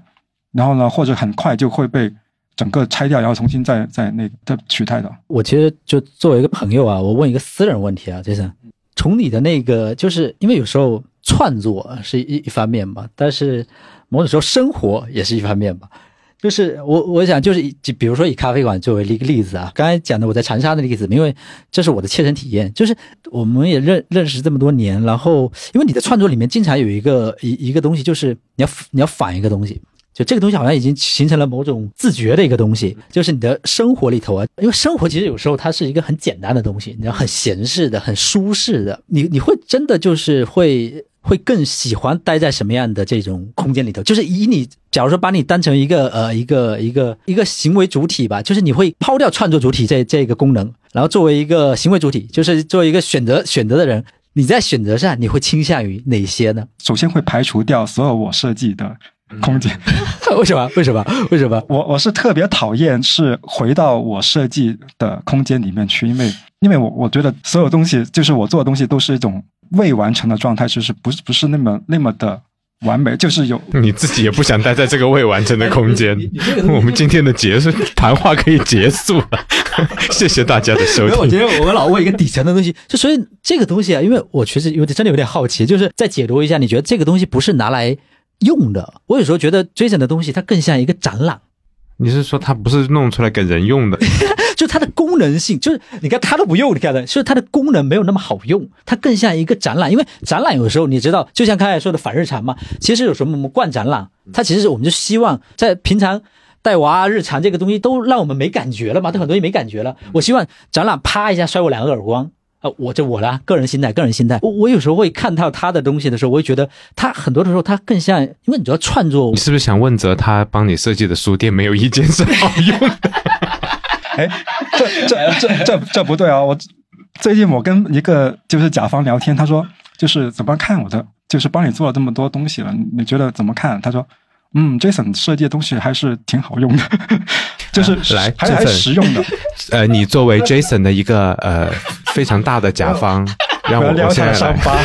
然后呢，或者很快就会被整个拆掉，然后重新再再那再取代的。我其实就作为一个朋友啊，我问一个私人问题啊，杰森，从你的那个，就是因为有时候创作是一一方面嘛，但是。某种时候，生活也是一方面吧。就是我，我想，就是以，比如说以咖啡馆作为一个例子啊，刚才讲的我在长沙的例子，因为这是我的切身体验。就是我们也认认识这么多年，然后因为你的创作里面经常有一个一一个东西，就是你要你要反一个东西，就这个东西好像已经形成了某种自觉的一个东西，就是你的生活里头啊，因为生活其实有时候它是一个很简单的东西，你要很闲适的、很舒适的，你你会真的就是会。会更喜欢待在什么样的这种空间里头？就是以你，假如说把你当成一个呃一个一个一个行为主体吧，就是你会抛掉创作主体这这个功能，然后作为一个行为主体，就是作为一个选择选择的人，你在选择上你会倾向于哪些呢？首先会排除掉所有我设计的空间。<laughs> 为什么？为什么？为什么？<laughs> 我我是特别讨厌是回到我设计的空间里面去，因为因为我我觉得所有东西就是我做的东西都是一种未完成的状态，就是不是不是那么那么的完美，就是有 <laughs> 你自己也不想待在这个未完成的空间。我们今天的结束谈话可以结束了，<laughs> 谢谢大家的收没有，我觉听。得我们老问一个底层的东西，就所以这个东西啊，因为我其实有点真的有点好奇，就是再解读一下，你觉得这个东西不是拿来用的？我有时候觉得 Jason 的东西它更像一个展览。你是说它不是弄出来给人用的？<laughs> 就它的功能性，就是你看它都不用，你看的，所以它的功能没有那么好用，它更像一个展览。因为展览有时候你知道，就像刚才说的反日常嘛，其实有时候我们逛展览，它其实我们就希望在平常带娃日常这个东西都让我们没感觉了嘛，都很多东西没感觉了。我希望展览啪一下摔我两个耳光。啊，我这我啦，个人心态，个人心态。我我有时候会看到他的东西的时候，我会觉得他很多的时候，他更像，因为你知道创作你是不是想问责他帮你设计的书店没有一间是好用的？哎，这这这这这不对啊！我最近我跟一个就是甲方聊天，他说就是怎么看我的，就是帮你做了这么多东西了，你觉得怎么看？他说。嗯，Jason 设计的东西还是挺好用的，<laughs> 就是来还还 Jason 实用的。呃，你作为 Jason 的一个呃非常大的甲方，<laughs> 让我不要撩我现在来。他的伤疤。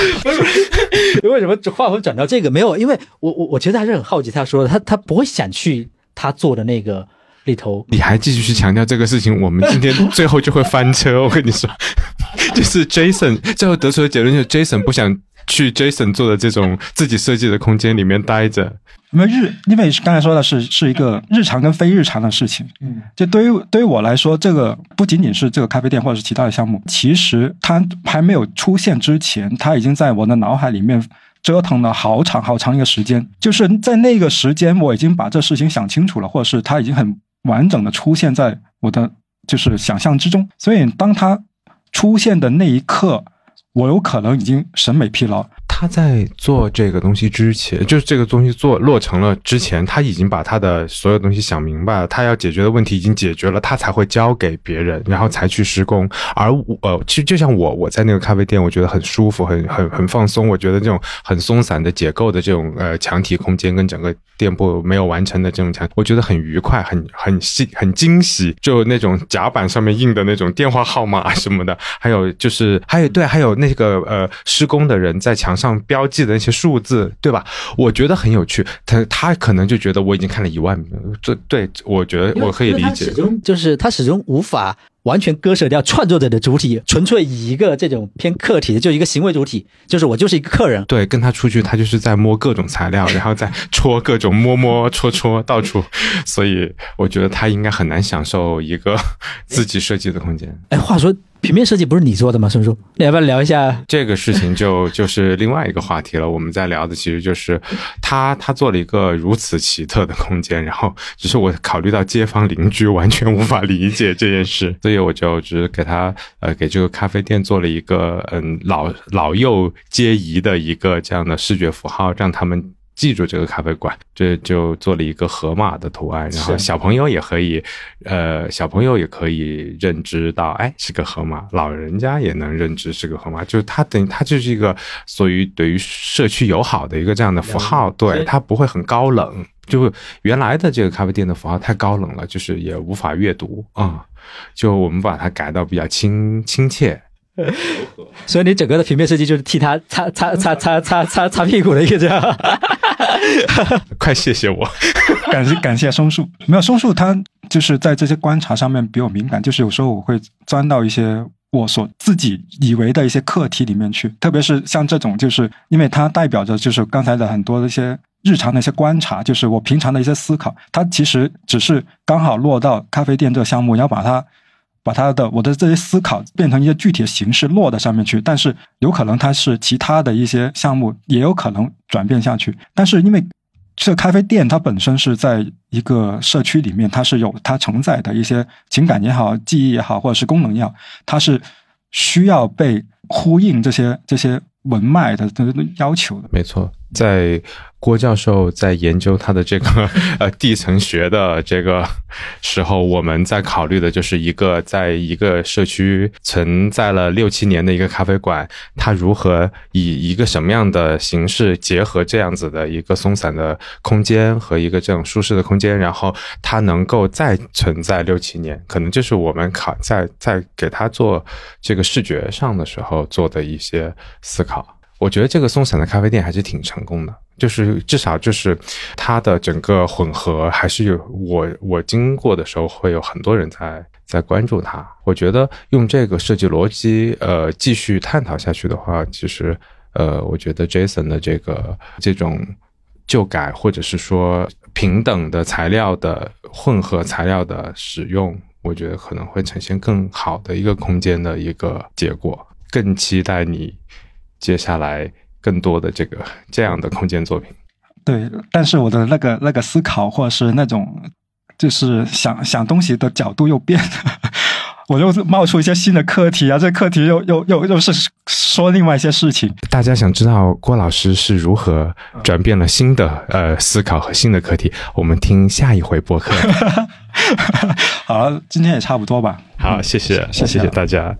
为什么话会转到这个？没有，因为我我我其实还是很好奇，他说的，他他不会想去他做的那个里头。你还继续去强调这个事情，我们今天最后就会翻车。我跟你说，<laughs> 就是 Jason 最后得出的结论就是 Jason 不想去 Jason 做的这种自己设计的空间里面待着。因为日，因为刚才说的是是一个日常跟非日常的事情。嗯，就对于对于我来说，这个不仅仅是这个咖啡店或者是其他的项目，其实它还没有出现之前，它已经在我的脑海里面折腾了好长好长一个时间。就是在那个时间，我已经把这事情想清楚了，或者是他已经很完整的出现在我的就是想象之中。所以当它出现的那一刻，我有可能已经审美疲劳。他在做这个东西之前，就是这个东西做落成了之前，他已经把他的所有东西想明白了，他要解决的问题已经解决了，他才会交给别人，然后才去施工。而我，呃，其实就像我，我在那个咖啡店，我觉得很舒服，很很很放松。我觉得这种很松散的结构的这种呃墙体空间跟整个店铺没有完成的这种墙，我觉得很愉快，很很细，很惊喜。就那种甲板上面印的那种电话号码什么的，还有就是还有对，还有那个呃施工的人在墙上标记的那些数字，对吧？我觉得很有趣。他他可能就觉得我已经看了一万遍，这对我觉得我可以理解就是他始终无法完全割舍掉创作者的主体，纯粹以一个这种偏客体的，就一个行为主体，就是我就是一个客人。对，跟他出去，他就是在摸各种材料，然后再戳各种摸摸戳戳，到处。所以我觉得他应该很难享受一个 <laughs> 自己设计的空间。哎，话说平面设计不是你做的吗？孙叔，你要不要聊一下？这个事情就 <laughs> 就是另外一个话题了。我们在聊的其实就是他他做了一个如此奇特的空间，然后只是我考虑到街坊邻居完全无法理解这件事，<laughs> 所以我就只是给他呃给这个咖啡店做了一个嗯老老幼皆宜的一个这样的视觉符号，让他们。记住这个咖啡馆，这就做了一个河马的图案，然后小朋友也可以，呃，小朋友也可以认知到，哎，是个河马，老人家也能认知是个河马，就是它等于它就是一个属于对于社区友好的一个这样的符号，对，它不会很高冷，就原来的这个咖啡店的符号太高冷了，就是也无法阅读啊、就我们把它改到比较亲亲切，<laughs> 所以你整个的平面设计就是替他擦擦擦擦擦擦擦屁股的一个这样。<laughs> 快谢谢我。<laughs> 感谢感谢松树，没有松树，他就是在这些观察上面比我敏感，就是有时候我会钻到一些我所自己以为的一些课题里面去，特别是像这种，就是因为它代表着就是刚才的很多的一些日常的一些观察，就是我平常的一些思考，它其实只是刚好落到咖啡店这个项目，要把它。把他的我的这些思考变成一些具体的形式落到上面去，但是有可能它是其他的一些项目，也有可能转变下去。但是因为这咖啡店它本身是在一个社区里面，它是有它承载的一些情感也好、记忆也好，或者是功能也好，它是需要被呼应这些这些文脉的的的要求的。没错，在郭教授在研究他的这个呃 <laughs> 地层学的这个时候，我们在考虑的就是一个在一个社区存在了六七年的一个咖啡馆，它如何以一个什么样的形式结合这样子的一个松散的空间和一个这种舒适的空间，然后它能够再存在六七年，可能就是我们考在在给它做这个视觉上的时候做的一些思考。我觉得这个松散的咖啡店还是挺成功的，就是至少就是它的整个混合还是有我我经过的时候会有很多人在在关注它。我觉得用这个设计逻辑呃继续探讨下去的话，其实呃我觉得 Jason 的这个这种旧改或者是说平等的材料的混合材料的使用，我觉得可能会呈现更好的一个空间的一个结果。更期待你。接下来更多的这个 <laughs> 这样的空间作品，对，但是我的那个那个思考或者是那种就是想想东西的角度又变了，<laughs> 我又冒出一些新的课题啊，这课题又又又又是说另外一些事情。大家想知道郭老师是如何转变了新的呃思考和新的课题，我们听下一回播客。<laughs> 好了，今天也差不多吧。好，谢谢，谢谢大家。